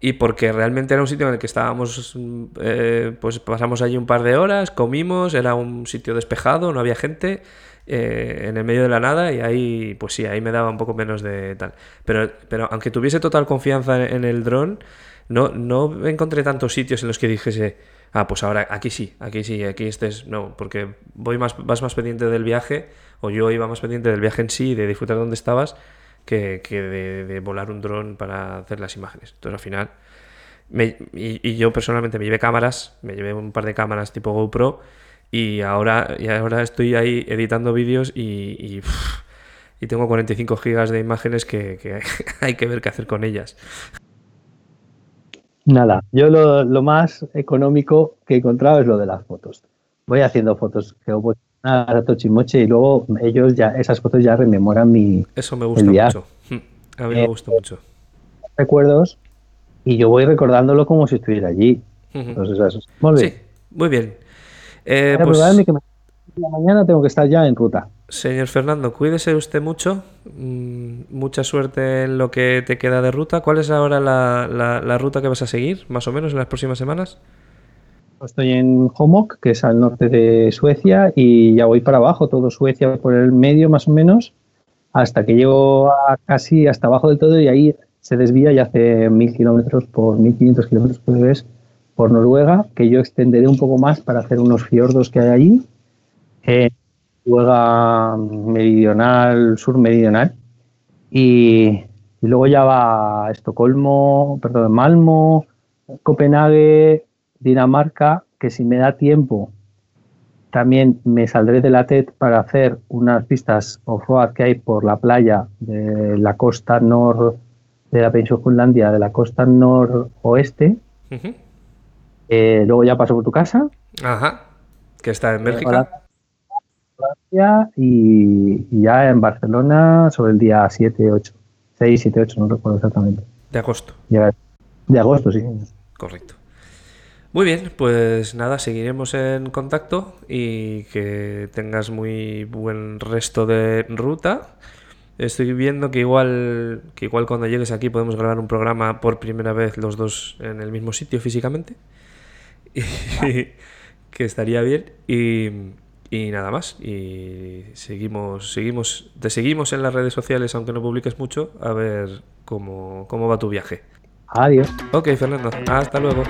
y porque realmente era un sitio en el que estábamos, eh, pues pasamos allí un par de horas, comimos, era un sitio despejado, no había gente eh, en el medio de la nada y ahí, pues sí, ahí me daba un poco menos de tal. Pero, pero aunque tuviese total confianza en, el dron, no, no encontré tantos sitios en los que dijese, ah, pues ahora aquí sí, aquí sí, aquí estés, no, porque voy más, vas más pendiente del viaje, o yo iba más pendiente del viaje en sí, de disfrutar de donde estabas, que, de, volar un dron para hacer las imágenes. Entonces al final, y, y, yo personalmente me llevé cámaras, me llevé un par de cámaras tipo GoPro, y ahora, y ahora estoy ahí editando vídeos y, y, tengo 45 gigas de imágenes que, <laughs> hay que ver qué hacer con ellas. Nada, yo lo, lo, más económico que he encontrado es lo de las fotos. voy haciendo fotos que a Tochimoche y luego ellos ya, esas fotos ya rememoran mi. Eso me gusta mucho. Hmm. A mí me eh, gusta mucho. Recuerdos y yo voy recordándolo como si estuviera allí. Entonces, eso. Muy bien. Sí, muy bien. Eh, pues, que mañana tengo que estar ya en ruta. Señor Fernando, cuídese usted mucho. Mm, mucha suerte en lo que te queda de ruta. ¿Cuál es ahora la, la ruta que vas a seguir, más o menos, en las próximas semanas? Estoy en Homok, que es al norte de Suecia, y ya voy para abajo, todo Suecia por el medio más o menos, hasta que llego a casi hasta abajo del todo y ahí se desvía y hace mil kilómetros por 1500 kilómetros por vez por Noruega, que yo extenderé un poco más para hacer unos fiordos que hay allí. Eh, Noruega meridional, sur meridional. Y, y, luego ya va a Estocolmo, perdón, Malmo, Copenhague, Dinamarca, que si me da tiempo también me saldré de la TED para hacer unas pistas off-road que hay por la playa de la costa nor de la península Finlandia, de la costa noroeste. Eh, luego ya paso por tu casa. Ajá. Que está en Bélgica. y, ya en Barcelona sobre el día 7, 8. 6, 7, 8, no recuerdo exactamente. De agosto. De agosto, sí. Correcto. Muy bien, pues nada, seguiremos en contacto y que tengas muy buen resto de ruta. Estoy viendo que igual, que igual cuando llegues aquí podemos grabar un programa por primera vez los dos en el mismo sitio físicamente. Y, <laughs> que estaría bien. Y, nada más. Y seguimos, seguimos, te seguimos en las redes sociales, aunque no publiques mucho, a ver cómo, cómo va tu viaje. Adiós. Ok, Fernando. Hasta luego.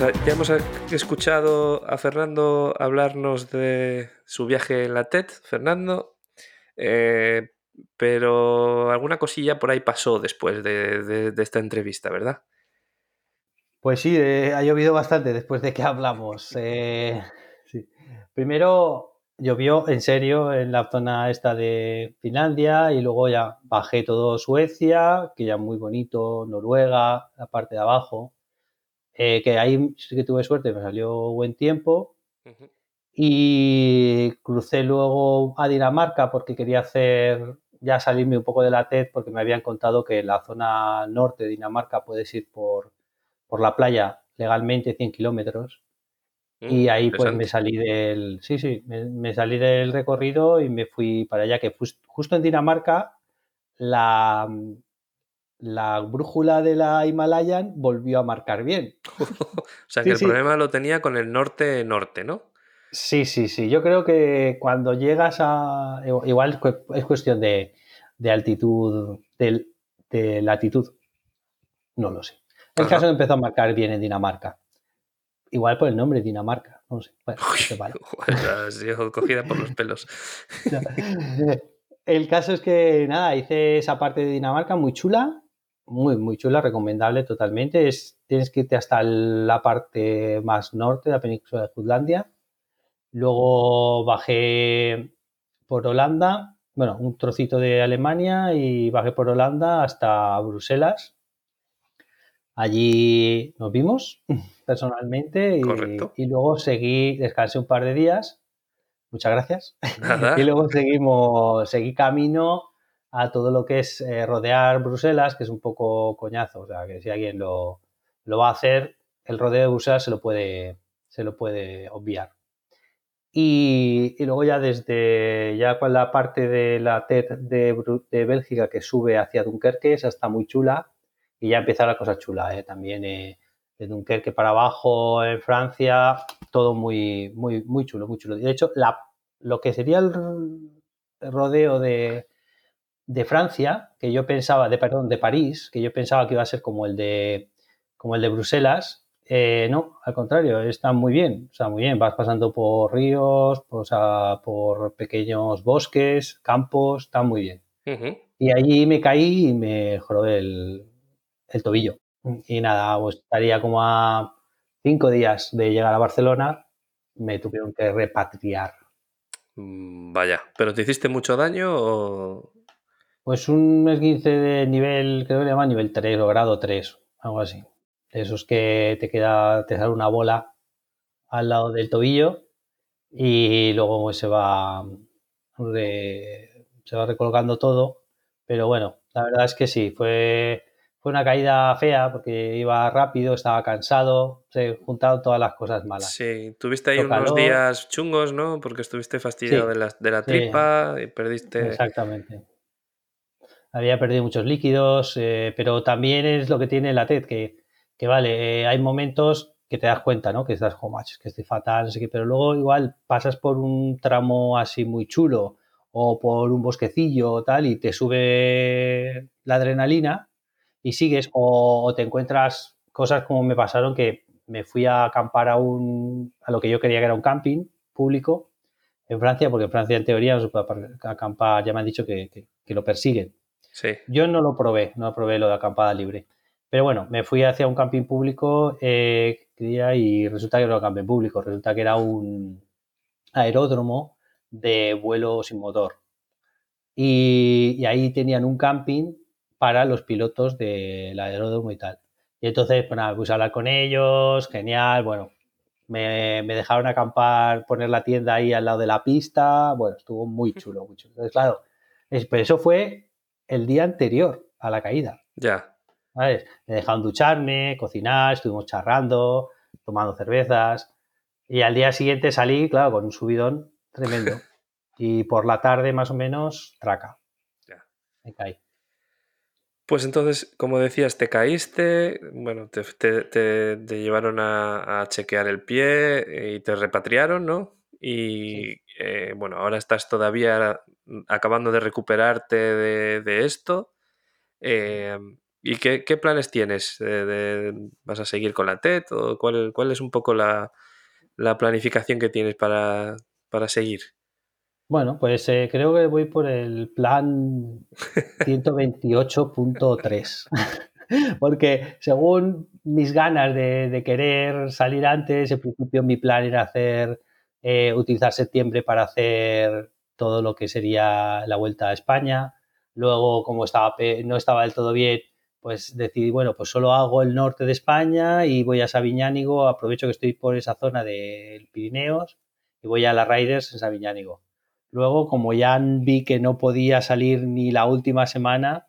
Eh, ya hemos escuchado a Fernando hablarnos de su viaje en la TED, Fernando, eh, pero alguna cosilla por ahí pasó después de, esta entrevista, ¿verdad? Pues sí, eh, ha llovido bastante después de que hablamos. Primero llovió en serio en la zona esta de Finlandia y luego ya bajé todo Suecia, que ya muy bonito, Noruega, la parte de abajo. Eh, que ahí sí que tuve suerte, me salió buen tiempo. Y crucé luego a Dinamarca porque quería hacer, ya salirme un poco de la TED porque me habían contado que en la zona norte de Dinamarca puedes ir por, por la playa legalmente 100 kilómetros. y mm, ahí pues me salí del, sí, sí, me, salí del recorrido y me fui para allá, que justo en Dinamarca la, la brújula de la Himalayan volvió a marcar bien. <laughs> o sea que el problema lo tenía con el norte-norte, ¿no? Sí, sí, sí. Yo creo que cuando llegas a. Igual es cuestión de, altitud, de, latitud. No lo sé. El caso empezó a marcar bien en Dinamarca. Igual por el nombre Dinamarca. No sé. Bueno, vale. <laughs> cogida por los pelos. <laughs> El caso es que, nada, hice esa parte de Dinamarca muy chula muy, muy chula, recomendable totalmente. Es, tienes que irte hasta la parte más norte de la península de Jutlandia. Luego bajé por Holanda, bueno, un trocito de Alemania y bajé por Holanda hasta Bruselas. Allí nos vimos <laughs> personalmente y, y luego seguí, descansé un par de días. Muchas gracias. <laughs> y luego seguimos, seguí camino a todo lo que es eh, rodear Bruselas, que es un poco coñazo. O sea, que si alguien lo, va a hacer, el rodeo de Bruselas se lo puede, se lo puede obviar. Y, luego ya desde ya con la parte de la TED de, de, Bélgica que sube hacia Dunkerque, esa está muy chula y ya empieza la cosa chula, ¿eh? también eh, de Dunkerque para abajo en Francia, todo muy, muy, muy chulo, muy chulo. De hecho, la, lo que sería el rodeo de, de Francia, que yo pensaba, de perdón, de París, que yo pensaba que iba a ser como el de, como el de Bruselas, Eh, no, al contrario, está muy bien, o sea, muy bien. Vas pasando por ríos, por pequeños bosques, campos, está muy bien. Y allí me caí y me jorobé el, tobillo. Y nada, pues estaría como a cinco días de llegar a Barcelona, me tuvieron que repatriar. Mm, vaya, ¿pero te hiciste mucho daño o...? Pues un esguince de nivel, creo que le llama nivel 3 o grado 3, algo así. Eso es que te queda, te sale una bola al lado del tobillo y luego se va, se va recolocando todo. Pero bueno, la verdad es que sí, fue, fue una caída fea porque iba rápido, estaba cansado, se juntaron todas las cosas malas. Sí, tuviste ahí unos días chungos, ¿no? Porque estuviste fastidiado de, la, de la tripa y perdiste... Exactamente había perdido muchos líquidos, eh, pero también es lo que tiene la TED, que, que vale, eh, hay momentos que te das cuenta, ¿no? Que estás, como que estoy fatal, no sé qué, pero luego igual pasas por un tramo así muy chulo o por un bosquecillo o tal y te sube la adrenalina y sigues o, te encuentras cosas como me pasaron que me fui a acampar a un a lo que yo quería que era un camping público en Francia, porque en Francia en teoría no se puede acampar, ya me han dicho que, que lo persiguen. Yo no lo probé, no probé lo de acampada libre. Pero bueno, me fui hacia un camping público eh, y resulta que no era un camping público, resulta que era un aeródromo de vuelo sin motor. Y, ahí tenían un camping para los pilotos del aeródromo y tal. Y entonces, pues nada, puse a hablar con ellos, genial, bueno, me, me, dejaron acampar, poner la tienda ahí al lado de la pista, bueno, estuvo muy <laughs> chulo, muy chulo. Entonces, claro, es, pero eso fue el día anterior a la caída. Ya. Me dejaron ducharme, cocinar, estuvimos charrando, tomando cervezas. Y al día siguiente salí, claro, con un subidón tremendo. <laughs> y por la tarde, más o menos, traca. Ya. Me caí. Pues entonces, como decías, te caíste, bueno, te, llevaron a, chequear el pie y te repatriaron, ¿no? Y eh, bueno, ahora estás todavía acabando de recuperarte de, esto. Em, ¿Y qué, planes tienes? ¿Vas a seguir con la TED? ¿O cuál, cuál es un poco la, planificación que tienes para, seguir? Bueno, pues eh, creo que voy por el plan 128.3. <laughs> Porque según mis ganas de, querer salir antes, en principio mi plan era hacer, eh, utilizar septiembre para hacer todo lo que sería la vuelta a España. Luego, como estaba, no estaba del todo bien, pues decidí, bueno, pues solo hago el norte de España y voy a Sabiñánigo, aprovecho que estoy por esa zona del Pirineos y voy a las Riders en Sabiñánigo. Luego, como ya vi que no podía salir ni la última semana,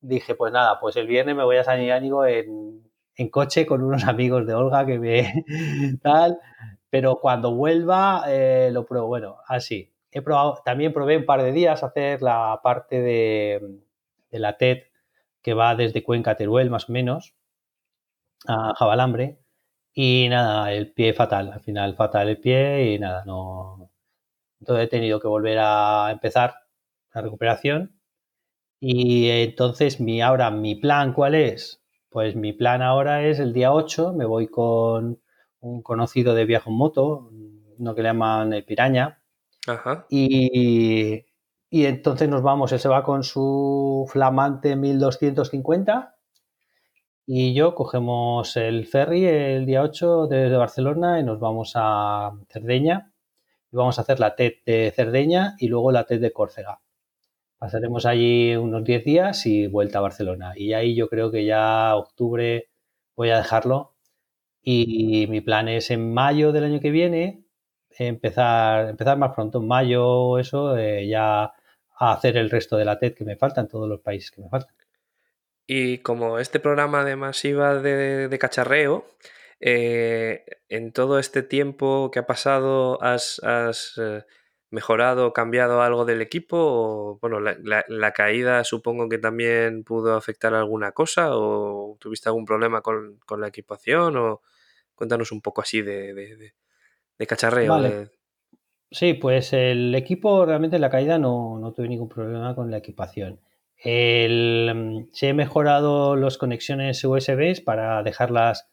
dije, pues nada, pues el viernes me voy a Sabiñánigo en, en coche con unos <laughs> amigos de Olga que me <laughs> tal, pero cuando vuelva eh, lo pruebo, bueno, así he probado, también probé un par de días hacer la parte de, la TED que va desde Cuenca a Teruel más o menos a Jabalambre y nada, el pie fatal, al final fatal el pie y nada, no... Entonces he tenido que volver a empezar la recuperación y entonces mi ahora mi plan ¿cuál es? Pues mi plan ahora es el día 8, me voy con un conocido de viaje moto, uno que le llaman el Piraña, y, entonces nos vamos, él se va con su flamante 1250 y yo cogemos el ferry el día 8 desde Barcelona y nos vamos a Cerdeña y vamos a hacer la TED de Cerdeña y luego la TED de Córcega. Pasaremos allí unos 10 días y vuelta a Barcelona. Y ahí yo creo que ya octubre voy a dejarlo. Y mi plan es en mayo del año que viene empezar, empezar más pronto, en mayo eso, eh, ya a hacer el resto de la TED que me falta en todos los países que me faltan. Y como este programa de masiva de, cacharreo, eh, en todo este tiempo que ha pasado, ¿has, eh, mejorado, cambiado algo del equipo? O, bueno, la, caída supongo que también pudo afectar alguna cosa o tuviste algún problema con, la equipación o cuéntanos un poco así de de cacharreo. Sí, pues el equipo realmente en la caída no, no tuve ningún problema con la equipación. El, mm, se he mejorado las conexiones USB para dejarlas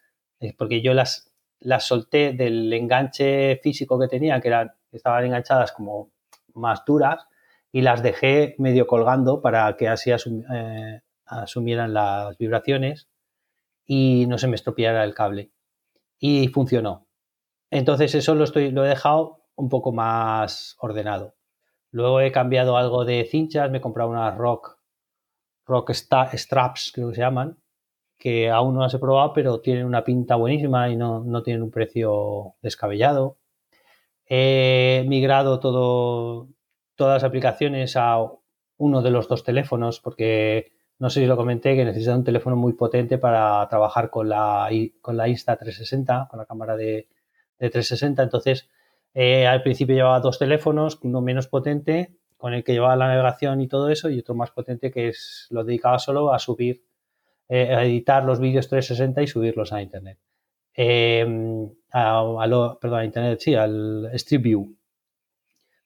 porque yo las, las solté del enganche físico que tenía, que eran, estaban enganchadas como más duras, y las dejé medio colgando para que así eh, asumieran las vibraciones y no se me estropeara el cable. Y funcionó. Entonces eso lo, estoy, lo he dejado un poco más ordenado. Luego he cambiado algo de cinchas, me he comprado unas rock, rock straps, creo que se llaman, que aún no las he probado, pero tienen una pinta buenísima y no, no tienen un precio descabellado. He migrado todas las aplicaciones a uno de los dos teléfonos, porque no sé si lo comenté, que necesita un teléfono muy potente para trabajar con la, con la Insta360, con la cámara de, 360. Entonces, eh, al principio llevaba dos teléfonos, uno menos potente, con el que llevaba la navegación y todo eso, y otro más potente que es lo dedicaba solo a subir, eh, a editar los vídeos 360 y subirlos a Internet. Em, a, perdón, a Internet, sí, al Street View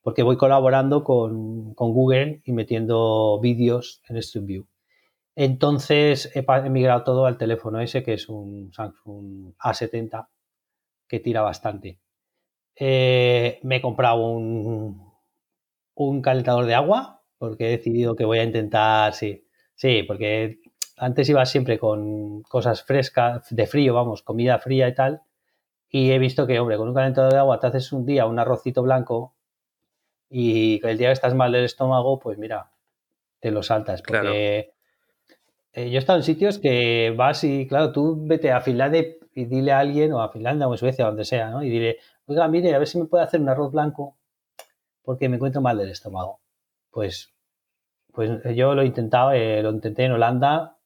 porque voy colaborando con, Google y metiendo vídeos en StreamView. Entonces he, migrado todo al teléfono ese, que es un Samsung A70, que tira bastante. Eh, me he comprado un, un calentador de agua, porque he decidido que voy a intentar, sí, sí, porque antes iba siempre con cosas frescas, de frío, vamos, comida fría y tal, y he visto que, hombre, con un calentador de agua te haces un día un arrocito blanco y el día que estás mal del estómago, pues mira, te lo saltas. Porque eh, yo he estado en sitios que vas y, claro, tú vete a Finlandia y dile a alguien, o a Finlandia o a Suecia, donde sea, ¿no? Y dile, oiga, mire, a ver si me puede hacer un arroz blanco porque me encuentro mal del estómago. Pues, pues yo lo he intentado, eh, lo intenté en Holanda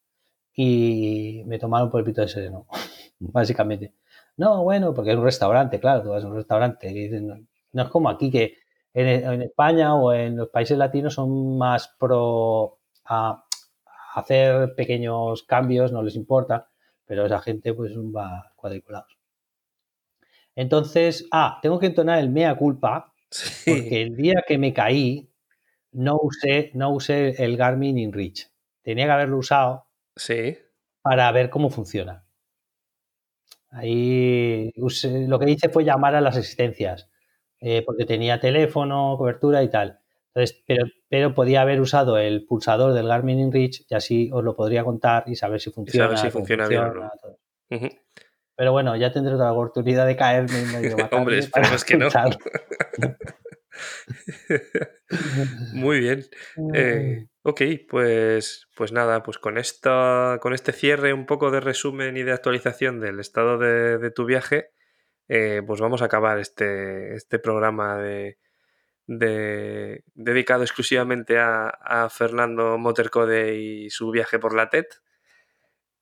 y me tomaron por el pito de sereno, <laughs> básicamente. No, bueno, porque es un restaurante, claro, tú vas a un restaurante y dicen, no es como aquí que en, España o en los países latinos son más pro a, hacer pequeños cambios, no les importa, pero esa gente pues va cuadriculados. Entonces, ah, tengo que entonar el mea culpa, porque el día que me caí no usé, no usé el Garmin InReach. Tenía que haberlo usado sí. para ver cómo funciona. Ahí lo que hice fue llamar a las existencias. Eh, porque tenía teléfono, cobertura y tal. Entonces, pero, pero podía haber usado el pulsador del Garmin InReach y así os lo podría contar y saber si funciona. saber si funciona, bien o no. Pero bueno, ya tendré otra oportunidad de caerme y medio <laughs> Hombre, esperemos que no. <laughs> Muy bien. Eh, ok, pues, pues nada, pues con, esta, con este cierre un poco de resumen y de actualización del estado de tu viaje, eh, pues vamos a acabar este, este programa de, dedicado exclusivamente a, Fernando Motorcode y su viaje por la TED.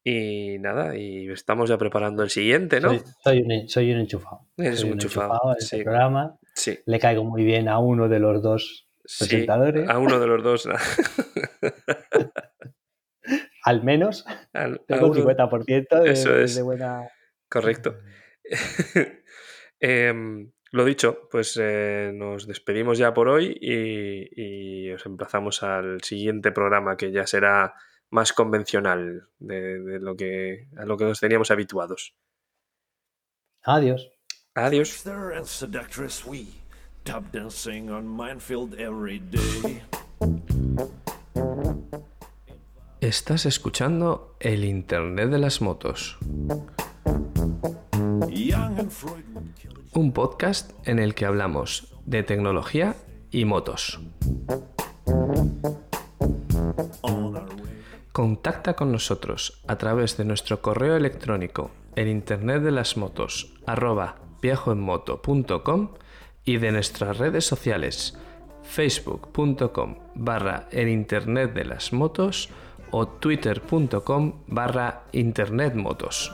Y nada, y estamos ya preparando el siguiente, ¿no? Soy, un, soy un, enchufado. Eres un enchufado. Este programa. Le caigo muy bien a uno de los dos presentadores. a uno de los dos. <laughs> Al menos. tengo un 50% de, de buena. Correcto. <laughs> Em, lo dicho, pues eh, nos despedimos ya por hoy y, os emplazamos al siguiente programa que ya será más convencional de, lo que, a lo que nos teníamos habituados. Adiós. Adiós. Estás escuchando el Internet de las motos. Un podcast en el que hablamos de tecnología y motos. Contacta con nosotros a través de nuestro correo electrónico en internet de las motos arroba viajoenmoto.com y de nuestras redes sociales facebook.com barra en internet de las motos o twitter.com barra internetmotos.